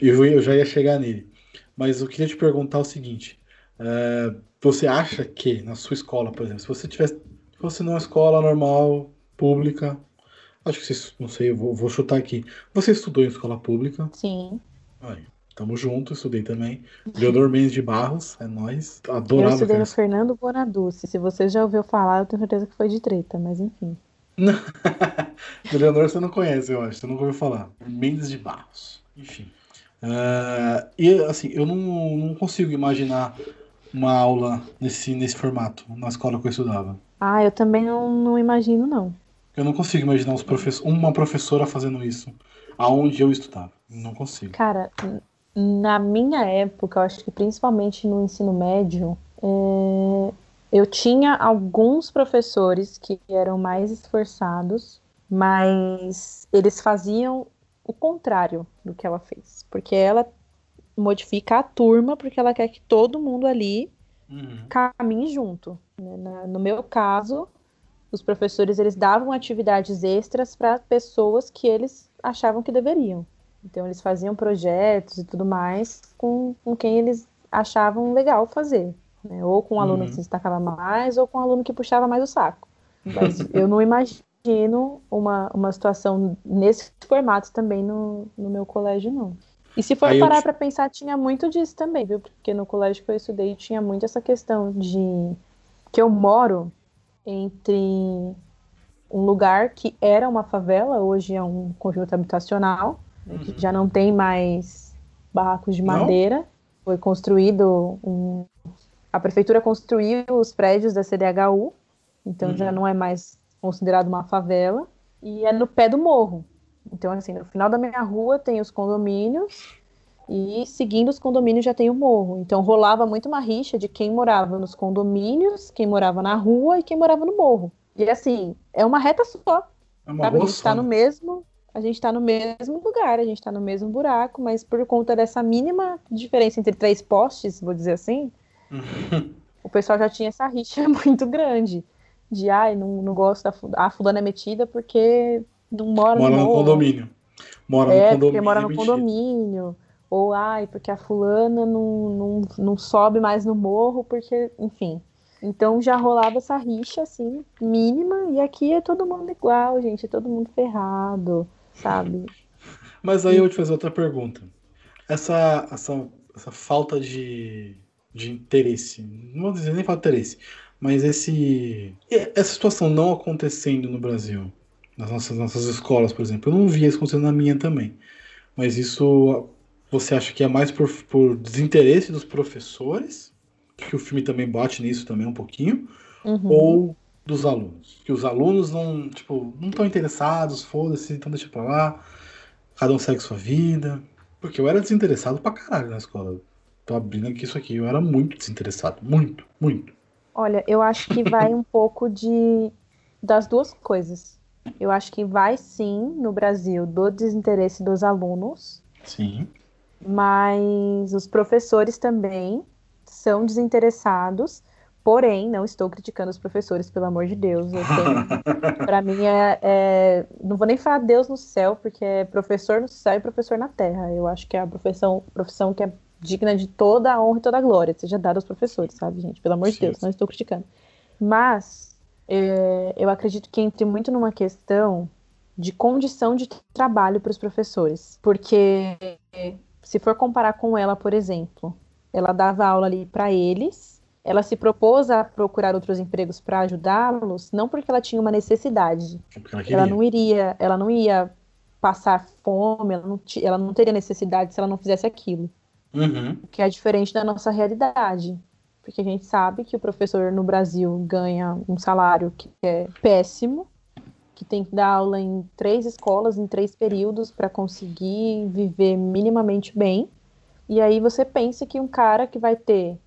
Eu, eu já ia chegar nele. Mas eu queria te perguntar o seguinte: é, você acha que na sua escola, por exemplo, se você tivesse fosse numa escola normal, pública, acho que você, não sei, eu vou, vou chutar aqui. Você estudou em escola pública, Sim. Aí, tamo junto, estudei também. Leonor Mendes de Barros, é nóis. Adorava. Eu estudei no Fernando Bonaduce. Se você já ouviu falar, eu tenho certeza que foi de treta, mas enfim. <laughs> Leonor você não conhece, eu acho. Você nunca ouviu falar. Mendes de Barros. Enfim. Ah, e assim, eu não, não consigo imaginar uma aula nesse, nesse formato, na escola que eu estudava. Ah, eu também não, não imagino, não. Eu não consigo imaginar os profess uma professora fazendo isso aonde eu estudava. Não consigo. Cara, na minha época, eu acho que principalmente no ensino médio, é, eu tinha alguns professores que eram mais esforçados, mas eles faziam o contrário do que ela fez. Porque ela modifica a turma porque ela quer que todo mundo ali Uhum. caminhe junto. né? Na- no meu caso, os professores eles davam atividades extras para pessoas que eles achavam que deveriam. Então eles faziam projetos e tudo mais com, com quem eles achavam legal fazer, né? Ou com um aluno Uhum. que se destacava mais, ou com um aluno que puxava mais o saco. Mas <laughs> eu não imagino uma, uma situação nesse formato também no, no meu colégio, não. E se for Aí eu parar te- para pensar, tinha muito disso também, viu? Porque no colégio que eu estudei tinha muito essa questão de que eu moro entre um lugar que era uma favela, hoje é um conjunto habitacional, né, que já não tem mais barracos de Não? madeira. Foi construído um... A prefeitura construiu os prédios da CDHU, então Uhum. já não é mais considerado uma favela, e é no pé do morro. Então, assim, no final da minha rua tem os condomínios, e seguindo os condomínios já tem o morro. Então rolava muito uma rixa de quem morava nos condomínios, quem morava na rua e quem morava no morro. E assim, é uma reta só. É uma Sabe? A gente tá só, no né? mesmo, a gente tá no mesmo lugar, a gente tá no mesmo buraco, mas por conta dessa mínima diferença entre três postes, vou dizer assim, o pessoal já tinha essa rixa <laughs> muito grande. De ai, não, não gosto da fu- a fulana é metida porque não mora, Mora no no condomínio. Mora É, no porque condomínio. mora é no mentira. condomínio. Ou, ai, porque a fulana não, não, não sobe mais no morro, porque, enfim. Então já rolava essa rixa, assim, mínima, e aqui é todo mundo igual, gente, é todo mundo ferrado, sabe? Mas aí eu vou te fazer outra pergunta. Essa, essa, essa falta de, de interesse, não vou dizer nem falta de interesse, mas esse, essa situação não acontecendo no Brasil, nas nossas, nossas escolas, por exemplo, eu não vi isso acontecendo na minha também. Mas isso você acha que é mais por, por desinteresse dos professores? Que o filme também bate nisso também um pouquinho? Uhum. ou dos alunos. Que os alunos não, tipo, não estão interessados, foda-se, então deixa pra lá. Cada um segue sua vida. Porque eu era desinteressado pra caralho na escola. Tô abrindo aqui isso aqui. Eu era muito desinteressado. Muito, muito. Olha, eu acho que vai um pouco de das duas coisas. Eu acho que vai sim no Brasil do desinteresse dos alunos, Sim. mas os professores também são desinteressados. Porém, não estou criticando os professores, pelo amor de Deus. <laughs> Para mim é, é- não vou nem falar Deus no céu, porque é professor no céu e professor na terra. Eu acho que é a profissão, profissão que é digna de toda a honra e toda a glória, seja dada aos professores, sabe, gente? Pelo amor de Sim. Deus, não estou criticando. Mas é, eu acredito que entre muito numa questão de condição de trabalho para os professores, porque se for comparar com ela, por exemplo, ela dava aula ali para eles, ela se propôs a procurar outros empregos para ajudá-los, não porque ela tinha uma necessidade, É porque ela ela não iria, ela não ia passar fome, ela não, ela não teria necessidade se ela não fizesse aquilo, Uhum. que é diferente da nossa realidade. Porque a gente sabe que o professor no Brasil ganha um salário que é péssimo, que tem que dar aula em três escolas, em três períodos, para conseguir viver minimamente bem. E aí você pensa que um cara que vai ter,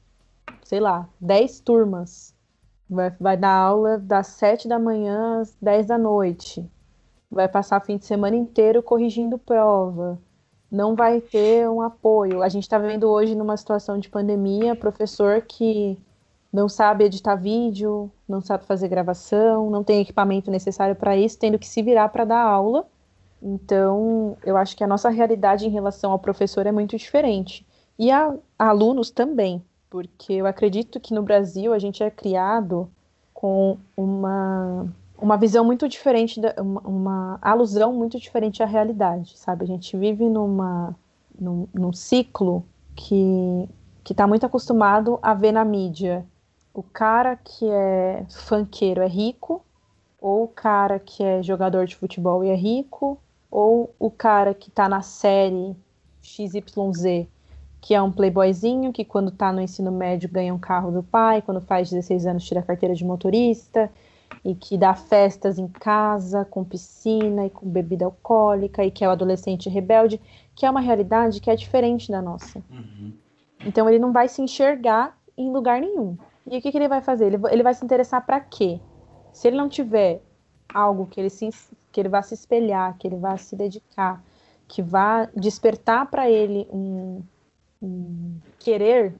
sei lá, 10 turmas, vai, vai dar aula das 7 da manhã às 10 da noite, vai passar o fim de semana inteiro corrigindo prova, não vai ter um apoio. A gente está vendo hoje numa situação de pandemia, professor que não sabe editar vídeo, não sabe fazer gravação, não tem equipamento necessário para isso, tendo que se virar para dar aula. Então, eu acho que a nossa realidade em relação ao professor é muito diferente. E a, a alunos também, porque eu acredito que no Brasil a gente é criado com uma, uma visão muito diferente, da, uma, uma alusão muito diferente à realidade, sabe? A gente vive numa, num, num ciclo que que está muito acostumado a ver na mídia o cara que é fanqueiro é rico, ou o cara que é jogador de futebol e é rico, ou o cara que está na série XYZ, que é um playboyzinho, que quando está no ensino médio ganha um carro do pai, quando faz 16 anos tira a carteira de motorista, e que dá festas em casa, com piscina e com bebida alcoólica, e que é o adolescente rebelde, que é uma realidade que é diferente da nossa. Uhum. Então ele não vai se enxergar em lugar nenhum. E o que, que ele vai fazer? Ele, ele vai se interessar para quê? Se ele não tiver algo que ele, se, que ele vá se espelhar, que ele vá se dedicar, que vá despertar para ele um, um querer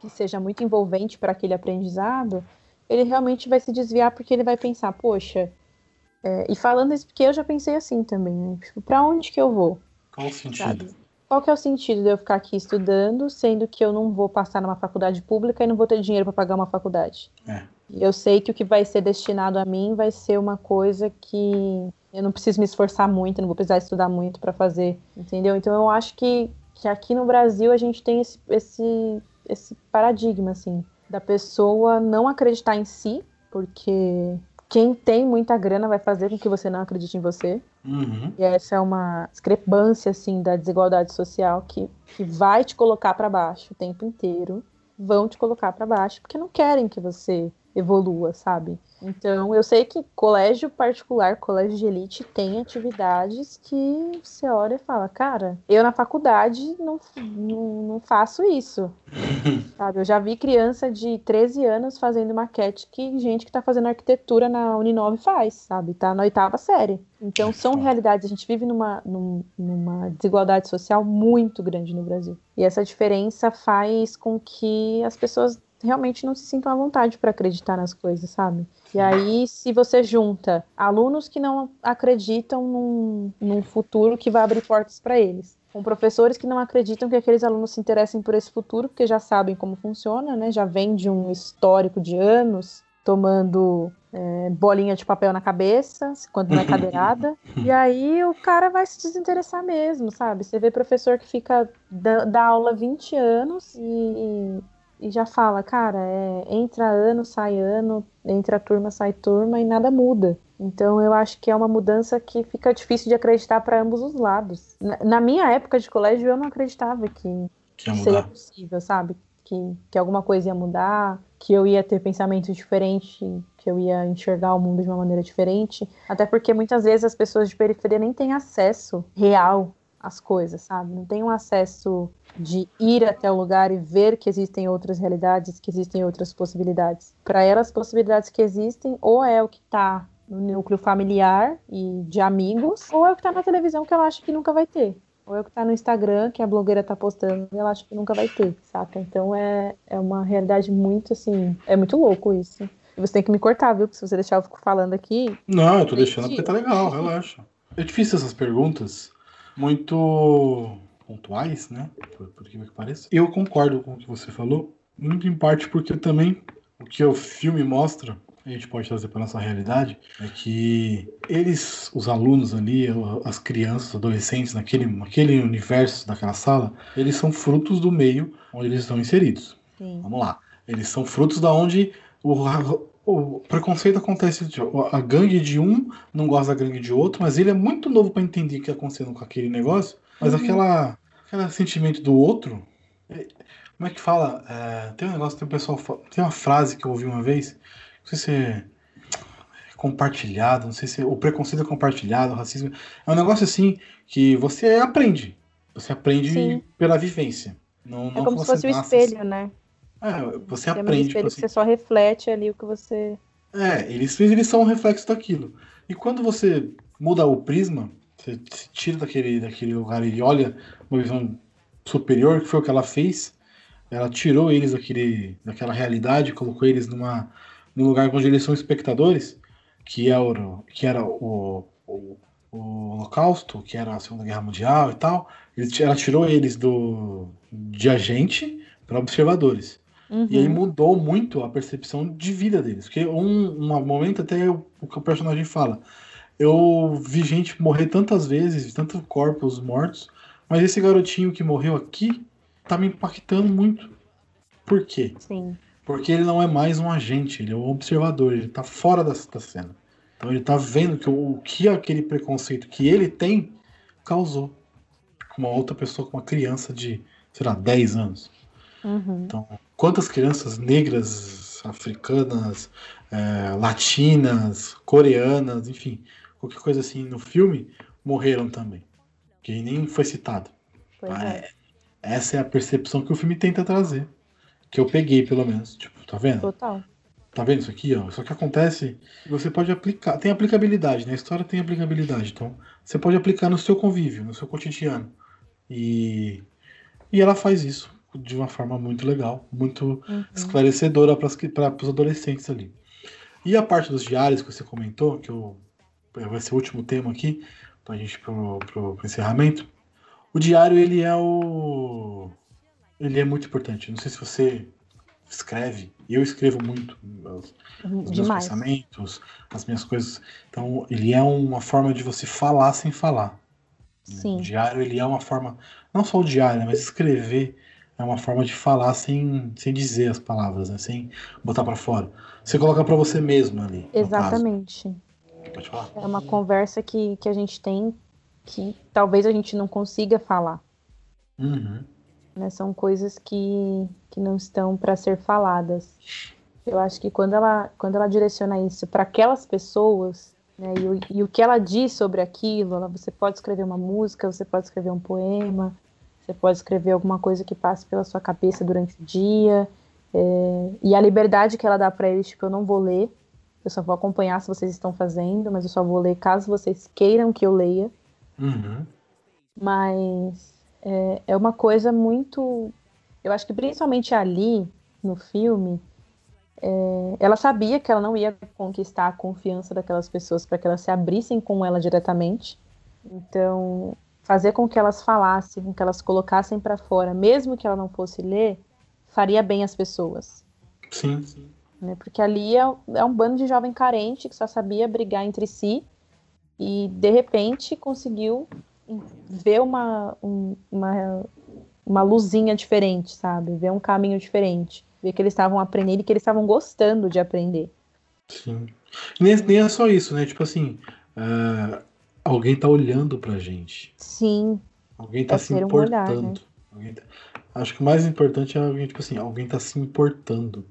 que seja muito envolvente para aquele aprendizado, ele realmente vai se desviar porque ele vai pensar, poxa, é, e falando isso porque eu já pensei assim também, né? Tipo, para onde que eu vou? Qual o sentido? Sabe? Qual que é o sentido de eu ficar aqui estudando, sendo que eu não vou passar numa faculdade pública e não vou ter dinheiro para pagar uma faculdade? É. Eu sei que o que vai ser destinado a mim vai ser uma coisa que eu não preciso me esforçar muito, não vou precisar estudar muito para fazer, entendeu? Então eu acho que, que aqui no Brasil a gente tem esse, esse, esse paradigma, assim, da pessoa não acreditar em si, porque quem tem muita grana vai fazer com que você não acredite em você. Uhum. E essa é uma discrepância assim da desigualdade social que, que vai te colocar para baixo o tempo inteiro. Vão te colocar para baixo porque não querem que você evolua, sabe? Então, eu sei que colégio particular, colégio de elite, tem atividades que você olha e fala, cara, eu na faculdade não, não, não faço isso. <laughs> sabe? Eu já vi criança de 13 anos fazendo maquete que gente que tá fazendo arquitetura na Uninove faz, sabe? Tá na oitava série. Então, são realidades. A gente vive numa, numa desigualdade social muito grande no Brasil. E essa diferença faz com que as pessoas realmente não se sintam à vontade para acreditar nas coisas, sabe? E aí, se você junta alunos que não acreditam num, num futuro que vai abrir portas para eles, com professores que não acreditam que aqueles alunos se interessem por esse futuro, porque já sabem como funciona, né? Já vem de um histórico de anos tomando é, bolinha de papel na cabeça, quando não é cadeirada. <laughs> e aí o cara vai se desinteressar mesmo, sabe? Você vê professor que fica da, da aula 20 anos e, e já fala, cara, é, entra ano, sai ano, entra turma, sai turma e nada muda. Então eu acho que é uma mudança que fica difícil de acreditar para ambos os lados. Na, na, minha época de colégio eu não acreditava que, que seria possível, sabe? Que, que alguma coisa ia mudar, que eu ia ter pensamento diferente, que eu ia enxergar o mundo de uma maneira diferente. Até porque muitas vezes as pessoas de periferia nem têm acesso real às coisas, sabe? Não têm um acesso de ir até o lugar e ver que existem outras realidades, que existem outras possibilidades. Para elas, as possibilidades que existem ou é o que está no núcleo familiar e de amigos, ou é o que está na televisão que ela acha que nunca vai ter. Ou é o que está no Instagram, que a blogueira está postando e ela acha que nunca vai ter, saca? Então é, é uma realidade muito assim. É muito louco isso. E você tem que me cortar, viu? Porque se você deixar eu fico falando aqui. Não, eu tô deixando porque tá legal, relaxa. É difícil essas perguntas muito pontuais, né? Por, por que pareça. Eu concordo com o que você falou, muito em parte porque também o que o filme mostra, a gente pode trazer para nossa realidade, é que eles, os alunos ali, as crianças, adolescentes naquele, naquele universo daquela sala, eles são frutos do meio onde eles estão inseridos. Sim. Vamos lá. Eles são frutos da onde o, o preconceito acontece. A gangue de um não gosta da gangue de outro, mas ele é muito novo para entender o que está acontecendo com aquele negócio. Mas uhum. aquela, aquele sentimento do outro. É, como é que fala? É, tem um negócio, tem um pessoal. Tem uma frase que eu ouvi uma vez. Não sei se é compartilhado, não sei se o preconceito é compartilhado, o racismo. É um negócio assim que você aprende. Você aprende Sim. pela vivência. Não, é como se fosse o um espelho, né? É, você aprende. Espelho assim, você só reflete ali o que você. É, eles, eles são um reflexo daquilo. E quando você muda o prisma, você se tira daquele, daquele lugar e olha uma visão superior, que foi o que ela fez. Ela tirou eles daquele, daquela realidade, colocou eles numa, num lugar onde eles são espectadores, que, é o, que era o, o, o Holocausto, que era a Segunda Guerra Mundial e tal. ela tirou eles do, de agente para observadores. Uhum. E aí mudou muito a percepção de vida deles. Porque um, um momento até o, o que o personagem fala eu vi gente morrer tantas vezes, tantos corpos mortos, Mas esse garotinho que morreu aqui tá me impactando muito. Por quê? Sim. Porque ele não é mais um agente, ele é um observador, ele tá fora da, da cena. Então ele tá vendo que o, o que aquele preconceito que ele tem causou com uma outra pessoa, com uma criança de, sei lá, 10 anos. Uhum. Então, quantas crianças negras, africanas, é, latinas, coreanas, enfim, qualquer coisa assim no filme, morreram também. Que nem foi citado. É. Essa é a percepção que o filme tenta trazer. Que eu peguei, pelo menos. Tipo, tá vendo? Total. Tá vendo isso aqui, ó? Isso que acontece, você pode aplicar. Tem aplicabilidade, né? A história tem aplicabilidade. Então, você pode aplicar no seu convívio, no seu cotidiano. E, e ela faz isso de uma forma muito legal, muito Uhum. esclarecedora para os adolescentes ali. E a parte dos diários que você comentou, que eu, vai ser o último tema aqui, pra gente pro, pro, pro encerramento. O diário, ele é o. Ele é muito importante. Não sei se você escreve, eu escrevo muito os os meus pensamentos, as minhas coisas. Então, ele é uma forma de você falar sem falar. Sim. O diário, ele é uma forma, não só o diário, né, mas escrever é uma forma de falar sem, sem dizer as palavras, né, sem botar pra fora. Você coloca pra você mesmo ali. Exatamente. Pode falar? É uma conversa que, que a gente tem que talvez a gente não consiga falar. Uhum. né? São coisas que, que não estão para ser faladas. Eu acho que quando ela, quando ela direciona isso para aquelas pessoas, né, e, o, e o que ela diz sobre aquilo, ela, você pode escrever uma música, você pode escrever um poema, você pode escrever alguma coisa que passe pela sua cabeça durante o dia, é, e a liberdade que ela dá para eles, tipo, eu não vou ler, eu só vou acompanhar se vocês estão fazendo, mas eu só vou ler caso vocês queiram que eu leia Uhum. mas é, é uma coisa muito. Eu acho que principalmente ali no filme, é, ela sabia que ela não ia conquistar a confiança daquelas pessoas para que elas se abrissem com ela diretamente. Então, fazer com que elas falassem, com que elas colocassem para fora, mesmo que ela não fosse ler, faria bem às pessoas. Sim, sim. Né? Porque ali é, é um bando de jovem carente que só sabia brigar entre si e de repente conseguiu ver uma, um- uma, uma luzinha diferente, sabe? Ver um caminho diferente. Ver que eles estavam aprendendo e que eles estavam gostando de aprender. Sim. Nem, nem é só isso, né? Tipo assim, ah, alguém tá olhando pra gente. Sim, Alguém tá É se ser um olhar, importando. Alguém tá- Acho que o mais importante é alguém, tipo assim, alguém tá se importando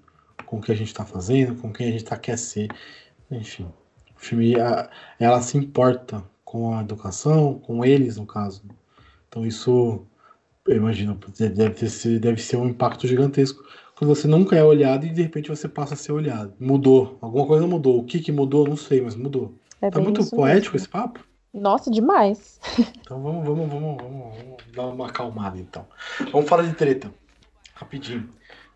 com o que a gente tá fazendo, com quem a gente tá quer ser. Enfim. O filme, a- ela se importa com a educação, com eles, no caso. Então isso, eu imagino, deve ser, deve ser um impacto gigantesco. Quando você nunca é olhado e de repente você passa a ser olhado. Mudou. Alguma coisa mudou. O que que mudou, não sei, mas mudou. é Tá muito poético mesmo. esse papo? Nossa, demais. Então vamos, vamos, vamos, vamos, vamos dar uma acalmada então. Vamos falar de treta. Rapidinho.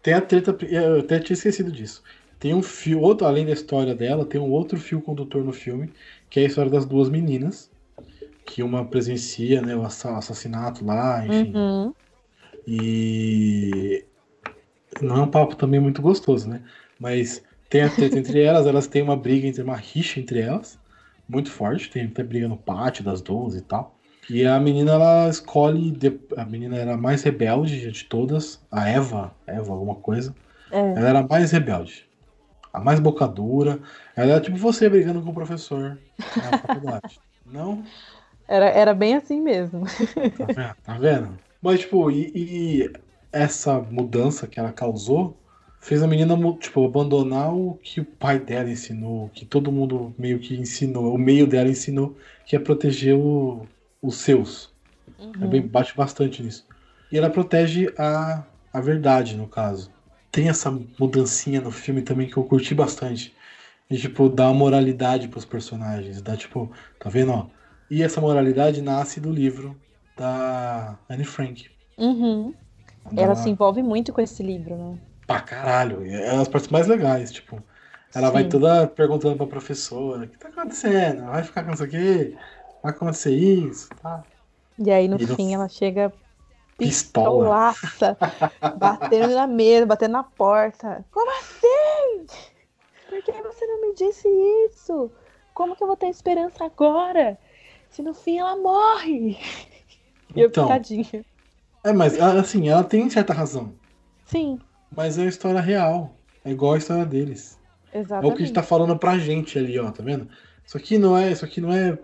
Tem a treta, eu até tinha esquecido disso. Tem um fio, outro, além da história dela, tem um outro fio condutor no filme, que é a história das duas meninas. Que uma presencia né, o assa- assassinato lá, enfim. Uhum. E não é um papo também muito gostoso, né? Mas tem a treta entre elas, elas têm uma briga, entre uma rixa entre elas, muito forte, tem até briga no pátio das duas e tal. E a menina, ela escolhe, a menina era a mais rebelde de todas, a Eva, Eva alguma coisa, É, ela era a mais rebelde, a mais bocadura, ela era tipo você brigando com o professor na faculdade. <laughs> Não? era, era bem assim mesmo. Tá vendo? Tá vendo? Mas, tipo, e, e essa mudança que ela causou fez a menina, tipo, abandonar o que o pai dela ensinou, que todo mundo meio que ensinou, o meio dela ensinou, que é proteger o- os seus. É bem, bate bastante nisso. E ela protege a, a verdade, no caso. Tem essa mudancinha no filme também que eu curti bastante. E, tipo, dá uma moralidade pros personagens. Dá, tipo, tá vendo, ó? E essa moralidade nasce do livro da Anne Frank. Uhum. Quando Ela se envolve muito com esse livro, né? Pra caralho. É as partes mais legais, tipo. Ela vai Sim. toda perguntando pra professora: o que tá acontecendo? Vai ficar com isso aqui? Vai acontecer isso? Tá? E aí, no E no fim, ela chega Pistola. pistolaça, <laughs> batendo na mesa, batendo na porta. Como assim? Por que você não me disse isso? Como que eu vou ter esperança agora? Se no fim ela morre. E eu Então. É, mas assim, ela tem certa razão. Sim, Mas é uma história real. É igual a história deles. É o exatamente. que a gente tá falando pra gente ali, ó, tá vendo? Isso aqui não é, isso aqui não é,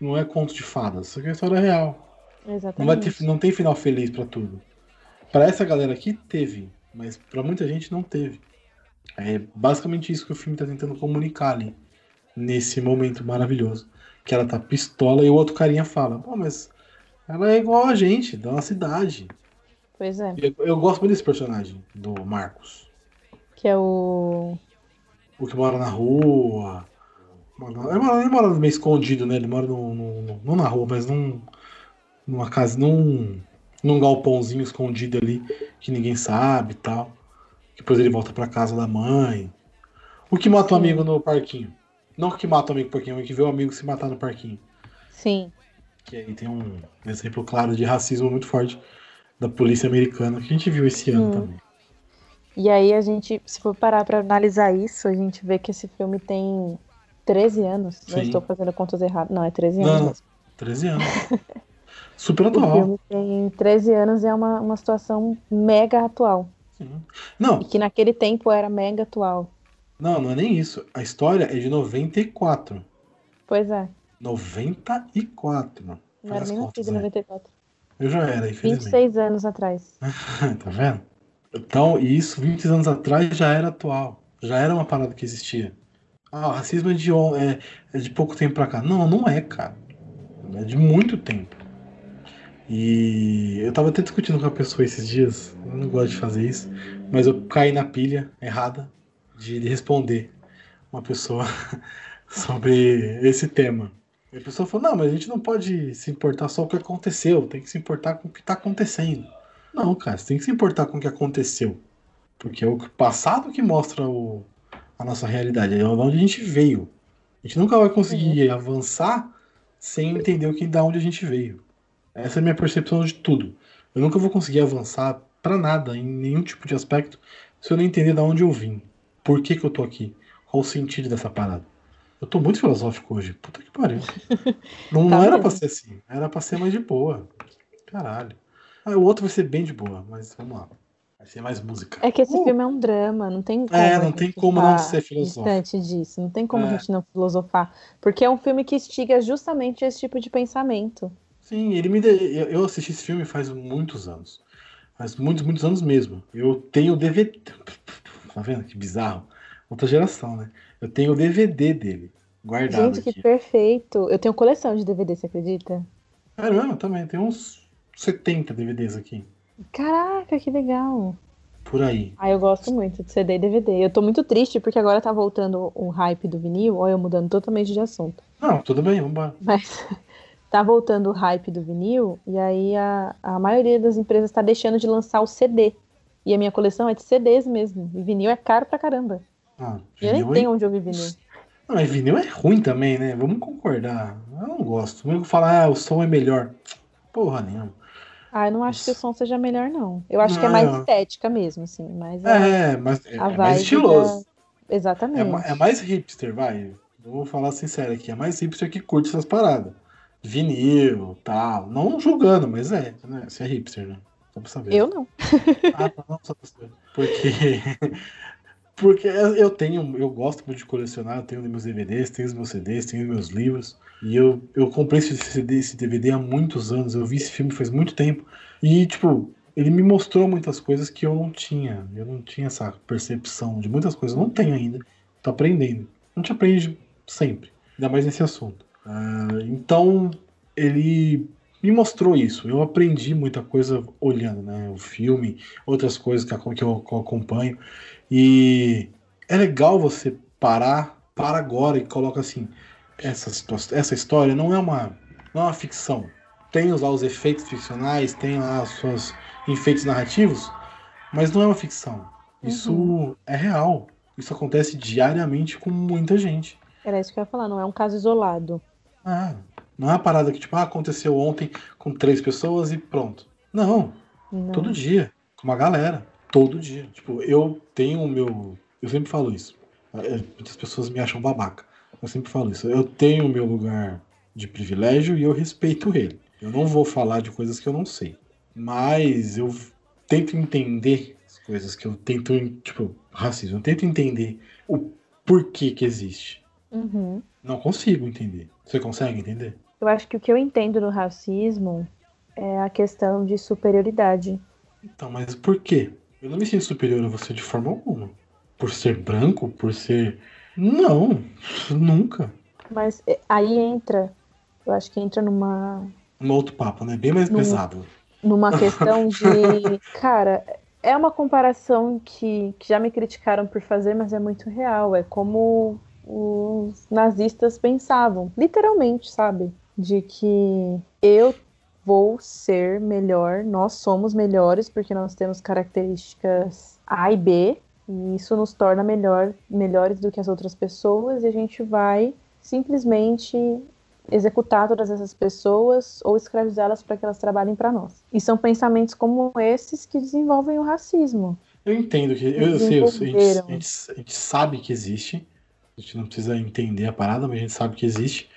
não é conto de fadas. Isso aqui é história real. Não, Exatamente. vai ter, não tem final feliz pra tudo. Pra essa galera aqui teve, mas pra muita gente não teve. É basicamente isso que o filme tá tentando comunicar ali nesse momento maravilhoso, que ela tá pistola e o outro carinha fala: "Pô, mas ela é igual a gente, da nossa cidade". Pois é. Eu, eu gosto muito desse personagem do Marcos. Que é o. O que mora na rua. Ele mora, ele mora meio escondido, né? Ele mora no, no- no- não na rua, mas num, numa casa, num, num galpãozinho escondido ali que ninguém sabe e tal. Depois ele volta pra casa da mãe. O que mata o Sim. amigo no parquinho. Não o que mata o amigo no parquinho, o que vê o amigo se matar no parquinho. Sim. Que aí tem um exemplo claro de racismo muito forte da polícia americana que a gente viu esse ano Hum. também. E aí a gente, se for parar pra analisar isso, a gente vê que esse filme tem 13 anos. Não Sim. estou fazendo contas erradas. Não, é 13 Não, anos não. mesmo. 13 anos. <laughs> Super O atual. filme tem 13 anos e é uma, uma situação mega atual. Sim. Não, E que naquele tempo era mega atual. Não, não é nem isso. A história é de 94. Pois é. 94. Não Faz era nem nascido em aí. 94. Eu já era, infelizmente. 26 anos atrás. <laughs> tá vendo? Então, e isso 20 anos atrás já era atual. Já era uma parada que existia. Ah, o racismo é de, é, é de pouco tempo pra cá. Não, não é, cara. É de muito tempo. E eu tava até discutindo com a pessoa esses dias. Eu não gosto de fazer isso. Mas eu caí na pilha errada de responder uma pessoa <laughs> sobre esse tema. E a pessoa falou: não, mas a gente não pode se importar só com o que aconteceu, tem que se importar com o que está acontecendo. Não, cara, você tem que se importar com o que aconteceu. Porque é o passado que mostra o, a nossa realidade, é de onde a gente veio. A gente nunca vai conseguir avançar sem entender o que da onde a gente veio. Essa é a minha percepção de tudo. Eu nunca vou conseguir avançar pra nada, em nenhum tipo de aspecto, se eu não entender da onde eu vim. Por que, que eu tô aqui? Qual o sentido dessa parada? Eu tô muito filosófico hoje. Puta que pariu. <laughs> Não, Tá não era pra ser assim. Era pra ser mais de boa. Caralho. Ah, o outro vai ser bem de boa, mas vamos lá. Vai ser mais música. É que esse Uh. filme é um drama, não tem como. É, não tem como não ser filosófico. Distante disso, não tem como É. a gente não filosofar. Porque é um filme que instiga justamente esse tipo de pensamento. Sim, ele me. de- Eu assisti esse filme faz muitos anos. Faz muitos, muitos anos mesmo. Eu tenho o DVD. Tá vendo? Que bizarro. Outra geração, né? Eu tenho o DVD dele. Guardado Gente, que aqui. perfeito. Eu tenho coleção de DVD, você acredita? Caramba, também. Tem uns 70 DVDs aqui. Caraca, que legal. Por aí. Ah, eu gosto muito de CD e DVD. Eu tô muito triste porque agora tá voltando o hype do vinil. Olha, eu mudando totalmente de assunto. Não, tudo bem, vambora. Mas <laughs> tá voltando o hype do vinil e aí a, a maioria das empresas tá deixando de lançar o CD. E a minha coleção é de CDs mesmo. E vinil é caro pra caramba. Ah, eu nem é- tenho onde ouvir vinil. Não, mas vinil é ruim também, né? Vamos concordar. Eu não gosto. Vamos falar, ah, o som é melhor. Porra nenhuma. Ah, eu não acho que o som seja melhor, não. Eu acho que é Não, mais eu- estética mesmo, assim. Mas é, É, mas é, a é mais estiloso. da- Exatamente. É, é mais hipster, vai. Eu vou falar sincero aqui. É mais hipster que curte essas paradas. Vinil, tal. Não julgando, mas é. Né? Você é hipster, né? Só pra saber. Eu não. Ah, não, só pra saber. Porque. <laughs> Porque eu tenho, eu gosto muito de colecionar, eu tenho meus DVDs, tenho os meus CDs, tenho meus livros. E eu, eu comprei esse CD, esse DVD há muitos anos, eu vi esse filme faz muito tempo. E, tipo, ele me mostrou muitas coisas que eu não tinha. Eu não tinha essa percepção de muitas coisas, eu não tenho ainda. Tô aprendendo. A gente aprende sempre, ainda mais nesse assunto. Ah, então, ele me mostrou isso. Eu aprendi muita coisa olhando, né? O filme, outras coisas que eu, que eu acompanho. E é legal você parar, para agora e coloca assim, essa, essa história não é uma, não é uma ficção. Tem lá os efeitos ficcionais, tem lá os seus enfeites narrativos, mas não é uma ficção. Isso é real. Isso acontece diariamente com muita gente. Era isso que eu ia falar, não é um caso isolado. Ah, não é uma parada que, tipo, ah, aconteceu ontem com três pessoas e pronto. Não, Não. todo dia, com uma galera, todo dia. Tipo, eu tenho o meu. Eu sempre falo isso. É, Muitas pessoas me acham babaca. Eu sempre falo isso. Eu tenho o meu lugar de privilégio e eu respeito ele. Eu não vou falar de coisas que eu não sei. Mas eu tento entender as coisas que eu tento, tipo, racismo. Eu tento entender o porquê que existe. Uhum. Não consigo entender. Você consegue entender? Eu acho que o que eu entendo do racismo é a questão de superioridade. Então, mas por quê? Eu não me sinto superior a você de forma alguma. Por ser branco, por ser. Não, nunca. Mas é, aí entra, eu acho que entra numa. Um outro papo, né? Bem mais pesado. numa <laughs> questão de. Cara, é uma comparação que, que já me criticaram por fazer, mas é muito real. É como os nazistas pensavam, literalmente, sabe? De que eu vou ser melhor, nós somos melhores porque nós temos características A e B, e isso nos torna melhor, melhores do que as outras pessoas, e a gente vai simplesmente executar todas essas pessoas ou escravizá-las para que elas trabalhem para nós. E são pensamentos como esses que desenvolvem o racismo. Eu entendo que. Eu, eu sei, eu a, gente, a gente- a gente sabe que existe. A gente não precisa entender a parada, mas a gente sabe que existe.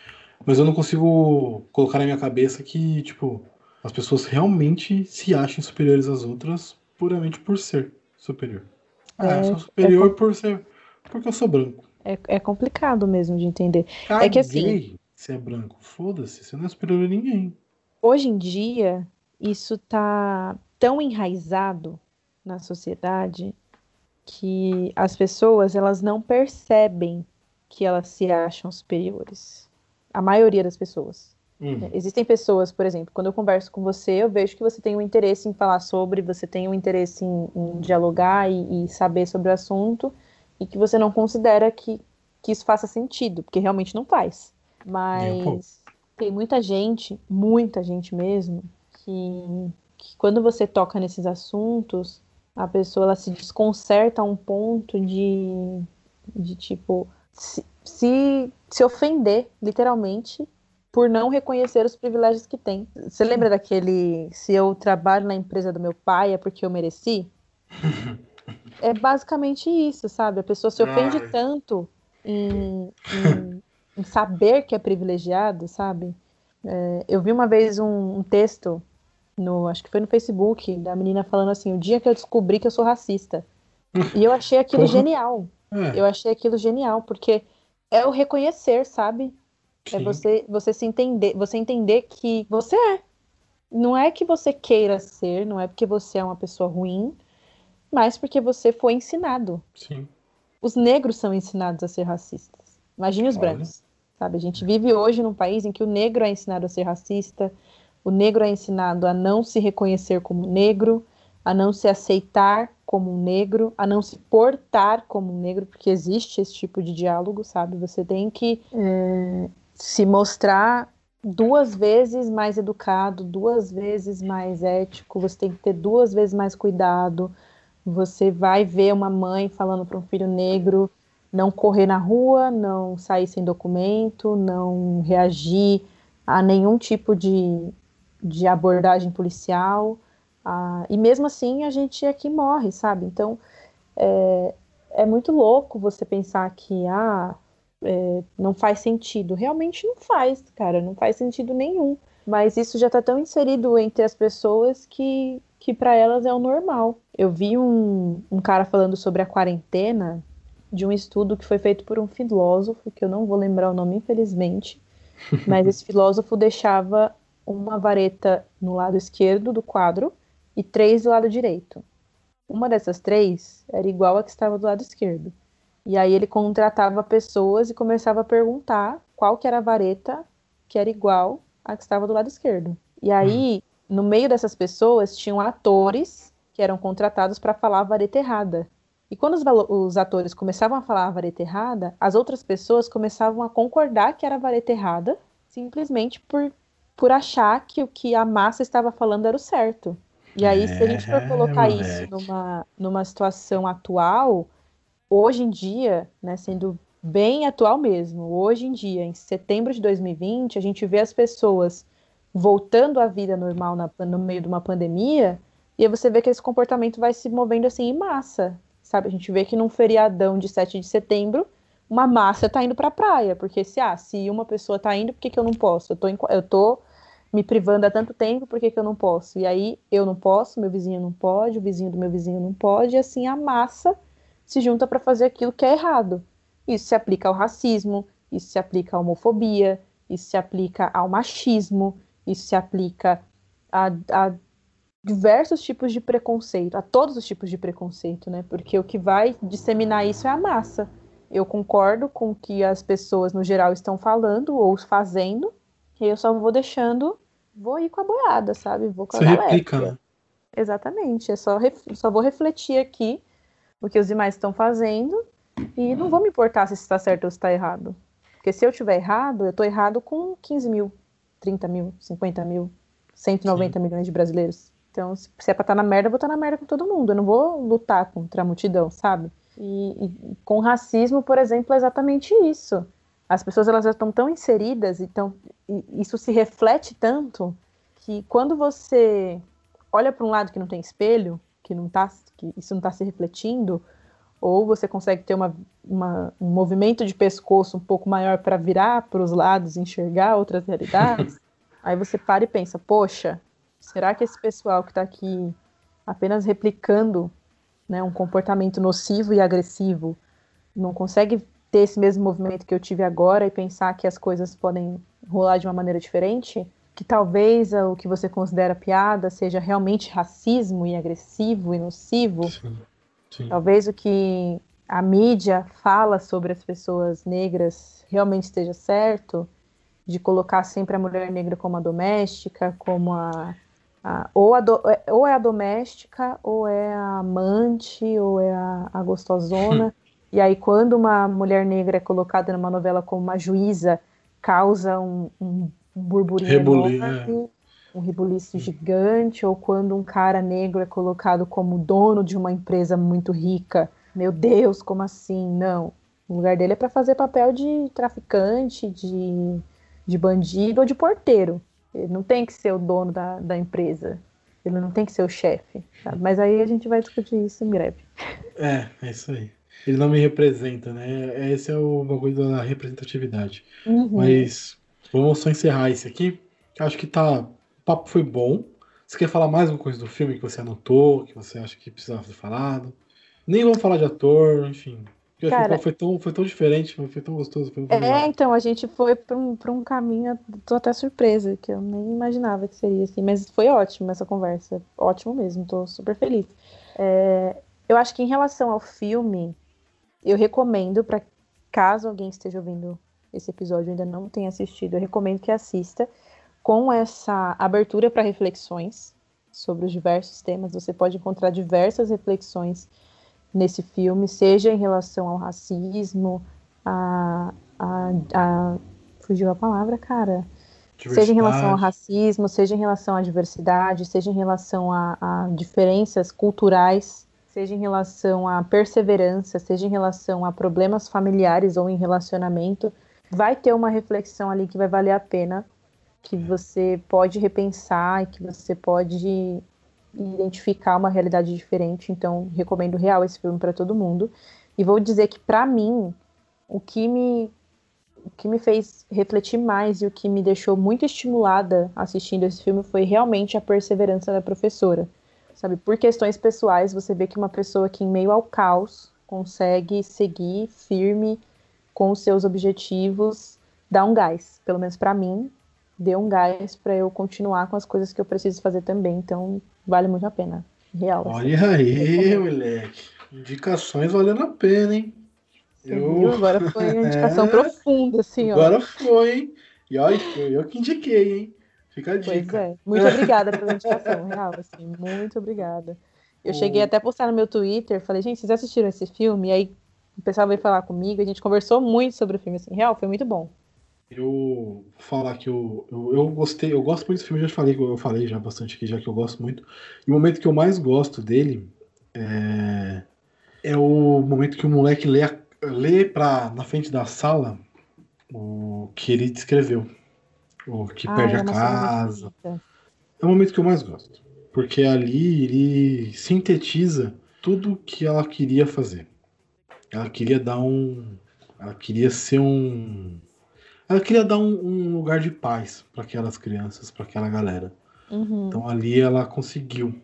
Mas eu não consigo colocar na minha cabeça que, tipo, as pessoas realmente se achem superiores às outras puramente por ser superior. Ah, eu É, sou superior por ser. Porque eu sou branco. É, é complicado mesmo de entender. Caguei É que assim- se é branco. Foda-se, você não é superior a ninguém. Hoje em dia, isso tá tão enraizado na sociedade que as pessoas elas não percebem que elas se acham superiores. A maioria das pessoas. Hum, Existem pessoas, por exemplo, quando eu converso com você, eu vejo que você tem um interesse em falar sobre, você tem um interesse em, em dialogar e, e saber sobre o assunto, e que você não considera que, que isso faça sentido, porque realmente não faz. Mas tem muita gente, muita gente mesmo, que, que quando você toca nesses assuntos, a pessoa ela se desconcerta a um ponto de, de tipo, se, se, se ofender, literalmente, por não reconhecer os privilégios que tem. Você lembra daquele se eu trabalho na empresa do meu pai é porque eu mereci? <laughs> É basicamente isso, sabe? A pessoa se ofende Ai. tanto em, em- em saber que é privilegiado, sabe? É, eu vi uma vez um, um texto, no, acho que foi no Facebook, da menina falando assim: o dia que eu descobri que eu sou racista. E eu achei aquilo Porra. genial. É, Eu achei aquilo genial, porque é o reconhecer, sabe? É sim. você, você se entender, você entender que você é. Não é que você queira ser, não é porque você é uma pessoa ruim, mas porque você foi ensinado. Sim. Os negros são ensinados a ser racistas. Imagine os Olha. brancos, sabe? A gente vive hoje num país em que o negro é ensinado a ser racista, o negro é ensinado a não se reconhecer como negro, a não se aceitar como um negro, a não se portar como um negro, porque existe esse tipo de diálogo, sabe? Você tem que é, se mostrar duas vezes mais educado, duas vezes mais ético, você tem que ter duas vezes mais cuidado. Você vai ver uma mãe falando para um filho negro não correr na rua, não sair sem documento, não reagir a nenhum tipo de, de abordagem policial. Ah, e mesmo assim a gente aqui morre, sabe? Então é, é muito louco você pensar que ah, é, não faz sentido. Realmente não faz, cara, não faz sentido nenhum. Mas isso já está tão inserido entre as pessoas que, que para elas é o normal. Eu vi um, um cara falando sobre a quarentena de um estudo que foi feito por um filósofo, que eu não vou lembrar o nome, infelizmente, <laughs> mas esse filósofo deixava uma vareta no lado esquerdo do quadro e três do lado direito. Uma dessas três era igual a que estava do lado esquerdo. E aí ele contratava pessoas e começava a perguntar qual que era a vareta que era igual à que estava do lado esquerdo. E aí, no meio dessas pessoas, tinham atores que eram contratados para falar a vareta errada. E quando os, os atores começavam a falar a vareta errada, as outras pessoas começavam a concordar que era a vareta errada, simplesmente por, por achar que o que a massa estava falando era o certo. E aí, se a gente for É, colocar isso numa, numa situação atual, hoje em dia, né, sendo bem atual mesmo, hoje em dia, em setembro de 2020, a gente vê as pessoas voltando à vida normal na- no meio de uma pandemia, e aí você vê que esse comportamento vai se movendo assim em massa, sabe? A gente vê que num feriadão de 7 de setembro, uma massa tá indo pra praia, porque se, ah, se uma pessoa tá indo, por que, que eu não posso? Eu tô, em, eu tô me privando há tanto tempo, por que, que eu não posso? E aí eu não posso, meu vizinho não pode, o vizinho do meu vizinho não pode, e assim a massa se junta para fazer aquilo que é errado. Isso se aplica ao racismo, isso se aplica à homofobia, isso se aplica ao machismo, isso se aplica a, a diversos tipos de preconceito, a todos os tipos de preconceito, né? Porque o que vai disseminar isso é a massa. Eu concordo com o que as pessoas no geral estão falando ou fazendo, e eu só vou deixando, vou ir com a boiada, sabe? Vou com a Você replica, né? Exatamente. É só, só vou refletir aqui o que os demais estão fazendo e não vou me importar se está certo ou se está errado. Porque se eu estiver errado, eu estou errado com 15 mil, 30 mil, 50 mil, 190 Sim. milhões de brasileiros. Então, se é pra estar tá na merda, eu vou estar tá na merda com todo mundo. Eu não vou lutar contra a multidão, sabe? E, e com racismo, por exemplo, é exatamente isso. As pessoas elas já estão tão inseridas, então isso se reflete tanto que quando você olha para um lado que não tem espelho, que não tá, que isso não está se refletindo, ou você consegue ter uma, uma, um movimento de pescoço um pouco maior para virar para os lados e enxergar outras realidades, <laughs> aí você para e pensa, poxa, será que esse pessoal que está aqui apenas replicando né, um comportamento nocivo e agressivo não consegue ter esse mesmo movimento que eu tive agora e pensar que as coisas podem rolar de uma maneira diferente, que talvez o que você considera piada seja realmente racismo e agressivo e nocivo. Sim, sim. Talvez o que a mídia fala sobre as pessoas negras realmente esteja certo, de colocar sempre a mulher negra como a doméstica, como a, a ou, a do, ou é a doméstica, ou é a amante, ou é a, a gostosona. <laughs> E aí, quando uma mulher negra é colocada numa novela como uma juíza, causa um, um burburinho Rebuli, enorme, é. um rebuliço gigante, ou quando um cara negro é colocado como dono de uma empresa muito rica. Meu Deus, como assim? Não. O lugar dele é para fazer papel de traficante, de, de bandido ou de porteiro. Ele não tem que ser o dono da, da empresa. Ele não tem que ser o chefe. Mas aí a gente vai discutir isso em breve. É, é isso aí ele não me representa, né? Esse é o bagulho da representatividade. Uhum. Mas vamos só encerrar esse aqui. Acho que tá. O papo foi bom. Você quer falar mais alguma coisa do filme que você anotou, que você acha que precisava ser falado? Nem vamos falar de ator, enfim. Eu Cara, foi tão, foi tão diferente, foi tão gostoso. Foi é, legal. então, a gente foi para um, um caminho, tô até surpresa, que eu nem imaginava que seria assim, mas foi ótimo essa conversa, ótimo mesmo, tô super feliz. É, eu acho que em relação ao filme, eu recomendo para caso alguém esteja ouvindo esse episódio e ainda não tenha assistido, eu recomendo que assista com essa abertura para reflexões sobre os diversos temas. Você pode encontrar diversas reflexões nesse filme, seja em relação ao racismo, a, a, a fugiu a palavra, cara. Seja em relação ao racismo, seja em relação à diversidade, seja em relação a, a diferenças culturais seja em relação à perseverança, seja em relação a problemas familiares ou em relacionamento, vai ter uma reflexão ali que vai valer a pena, que você pode repensar e que você pode identificar uma realidade diferente. Então, recomendo real esse filme para todo mundo. E vou dizer que para mim, o que me o que me fez refletir mais e o que me deixou muito estimulada assistindo esse filme foi realmente a perseverança da professora sabe? Por questões pessoais, você vê que uma pessoa que em meio ao caos consegue seguir firme com os seus objetivos, dá um gás. Pelo menos para mim, deu um gás para eu continuar com as coisas que eu preciso fazer também. Então, vale muito a pena. Real. Assim. Olha aí, moleque. Indicações valendo a pena, hein? Eu... Agora foi uma indicação <laughs> é... profunda, assim, ó. Agora foi, hein? E olha, eu que indiquei, hein? Fica a dica. Pois é. Muito obrigada pela <laughs> indicação, real, assim, muito obrigada. Eu cheguei até a postar no meu Twitter, falei, gente, vocês assistiram esse filme? E aí o pessoal veio falar comigo, a gente conversou muito sobre o filme, assim, real, foi muito bom. Eu vou falar que eu, eu, eu, gostei, eu gosto muito desse filme, já falei, eu falei já bastante aqui, já que eu gosto muito. E o momento que eu mais gosto dele é, é o momento que o moleque lê, lê pra, na frente da sala o que ele descreveu ou que ah, perde é a casa. É o momento que eu mais gosto. Porque ali ele sintetiza tudo que ela queria fazer. Ela queria dar um. Ela queria ser um. ela queria dar um, um lugar de paz para aquelas crianças, para aquela galera. Uhum. Então ali ela conseguiu,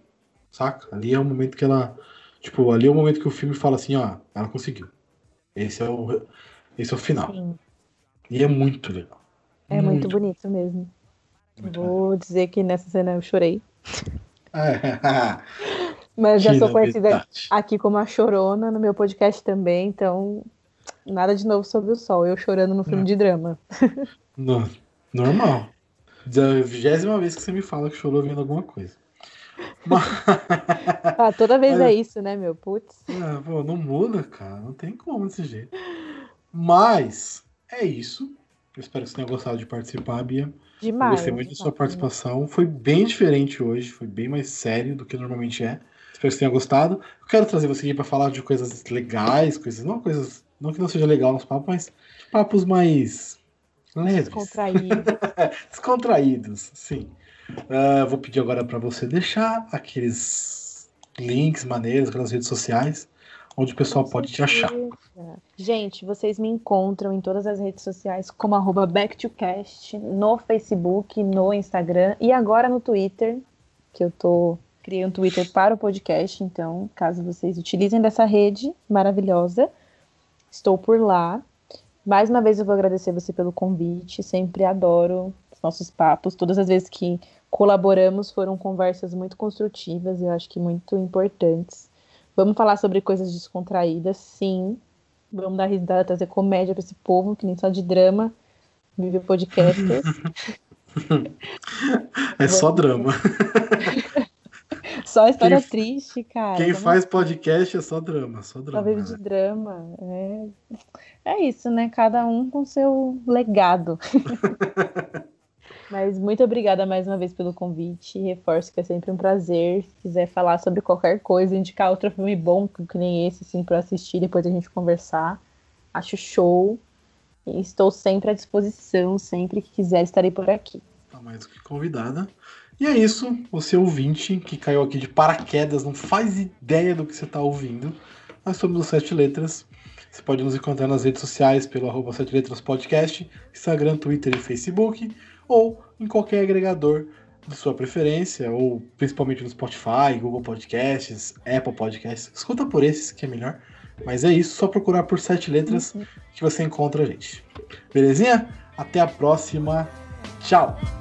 saca? Ali é o momento que ela, tipo, ali é o momento que o filme fala assim, ó, ela conseguiu. Esse é o, esse é o final. Sim. E é muito legal. É muito, bonito mesmo. muito Vou dizer que nessa cena eu chorei. É. <laughs> Mas já sou conhecida novidade. aqui como a chorona no meu podcast também, então nada de novo sobre o sol. Eu chorando no filme É. de drama. <laughs> No- normal. Da vigésima vez que você me fala que chorou vendo alguma coisa. Mas, <laughs> Ah, toda vez Olha- é isso, né, meu? Putz. Ah, pô, não muda, cara. Não tem como desse jeito. Mas é isso. Eu espero que você tenha gostado de participar, Bia. Eu Demais. gostei muito da sua participação. Foi bem diferente hoje, foi bem mais sério do que normalmente é. Espero que você tenha gostado. Eu quero trazer você aqui para falar de coisas legais, coisas não coisas, não que não seja legal nos papos, mas papos mais leves, Descontraído. <laughs> descontraídos, sim. Ah, vou pedir agora para você deixar aqueles links maneiros, aquelas redes sociais, onde o pessoal pode te achar. Gente, vocês me encontram em todas as redes sociais como arroba backtocast, no Facebook, no Instagram e agora no Twitter, que eu tô criei um Twitter para o podcast, então caso vocês utilizem dessa rede maravilhosa, estou por lá. Mais uma vez eu vou agradecer você pelo convite, sempre adoro os nossos papos, todas as vezes que colaboramos foram conversas muito construtivas e eu acho que muito importantes. Vamos falar sobre coisas descontraídas, sim. Vamos dar risada, trazer comédia para esse povo, que nem só de drama vive podcasters. <laughs> É só drama. <laughs> Só história Quem- triste, cara. Quem Como faz podcast é só drama, só Só drama. vive de drama. É... é isso, né? Cada um com seu legado. <laughs> Mas muito obrigada mais uma vez pelo convite. Reforço que é sempre um prazer. Se quiser falar sobre qualquer coisa, indicar outro filme bom, que nem esse, assim, para assistir, depois a gente conversar. Acho show. E estou sempre à disposição. Sempre que quiser, estarei por aqui. Tá mais do que convidada. E é isso, você ouvinte que caiu aqui de paraquedas, não faz ideia do que você está ouvindo. Nós somos o Sete Letras. Você pode nos encontrar nas redes sociais pelo arroba Sete Letras Podcast, Instagram, Twitter e Facebook, ou em qualquer agregador de sua preferência, ou principalmente no Spotify, Google Podcasts, Apple Podcasts. Escuta por esses que é melhor. Mas é isso, só procurar por Sete Letras que você encontra a gente. Belezinha? Até a próxima. Tchau!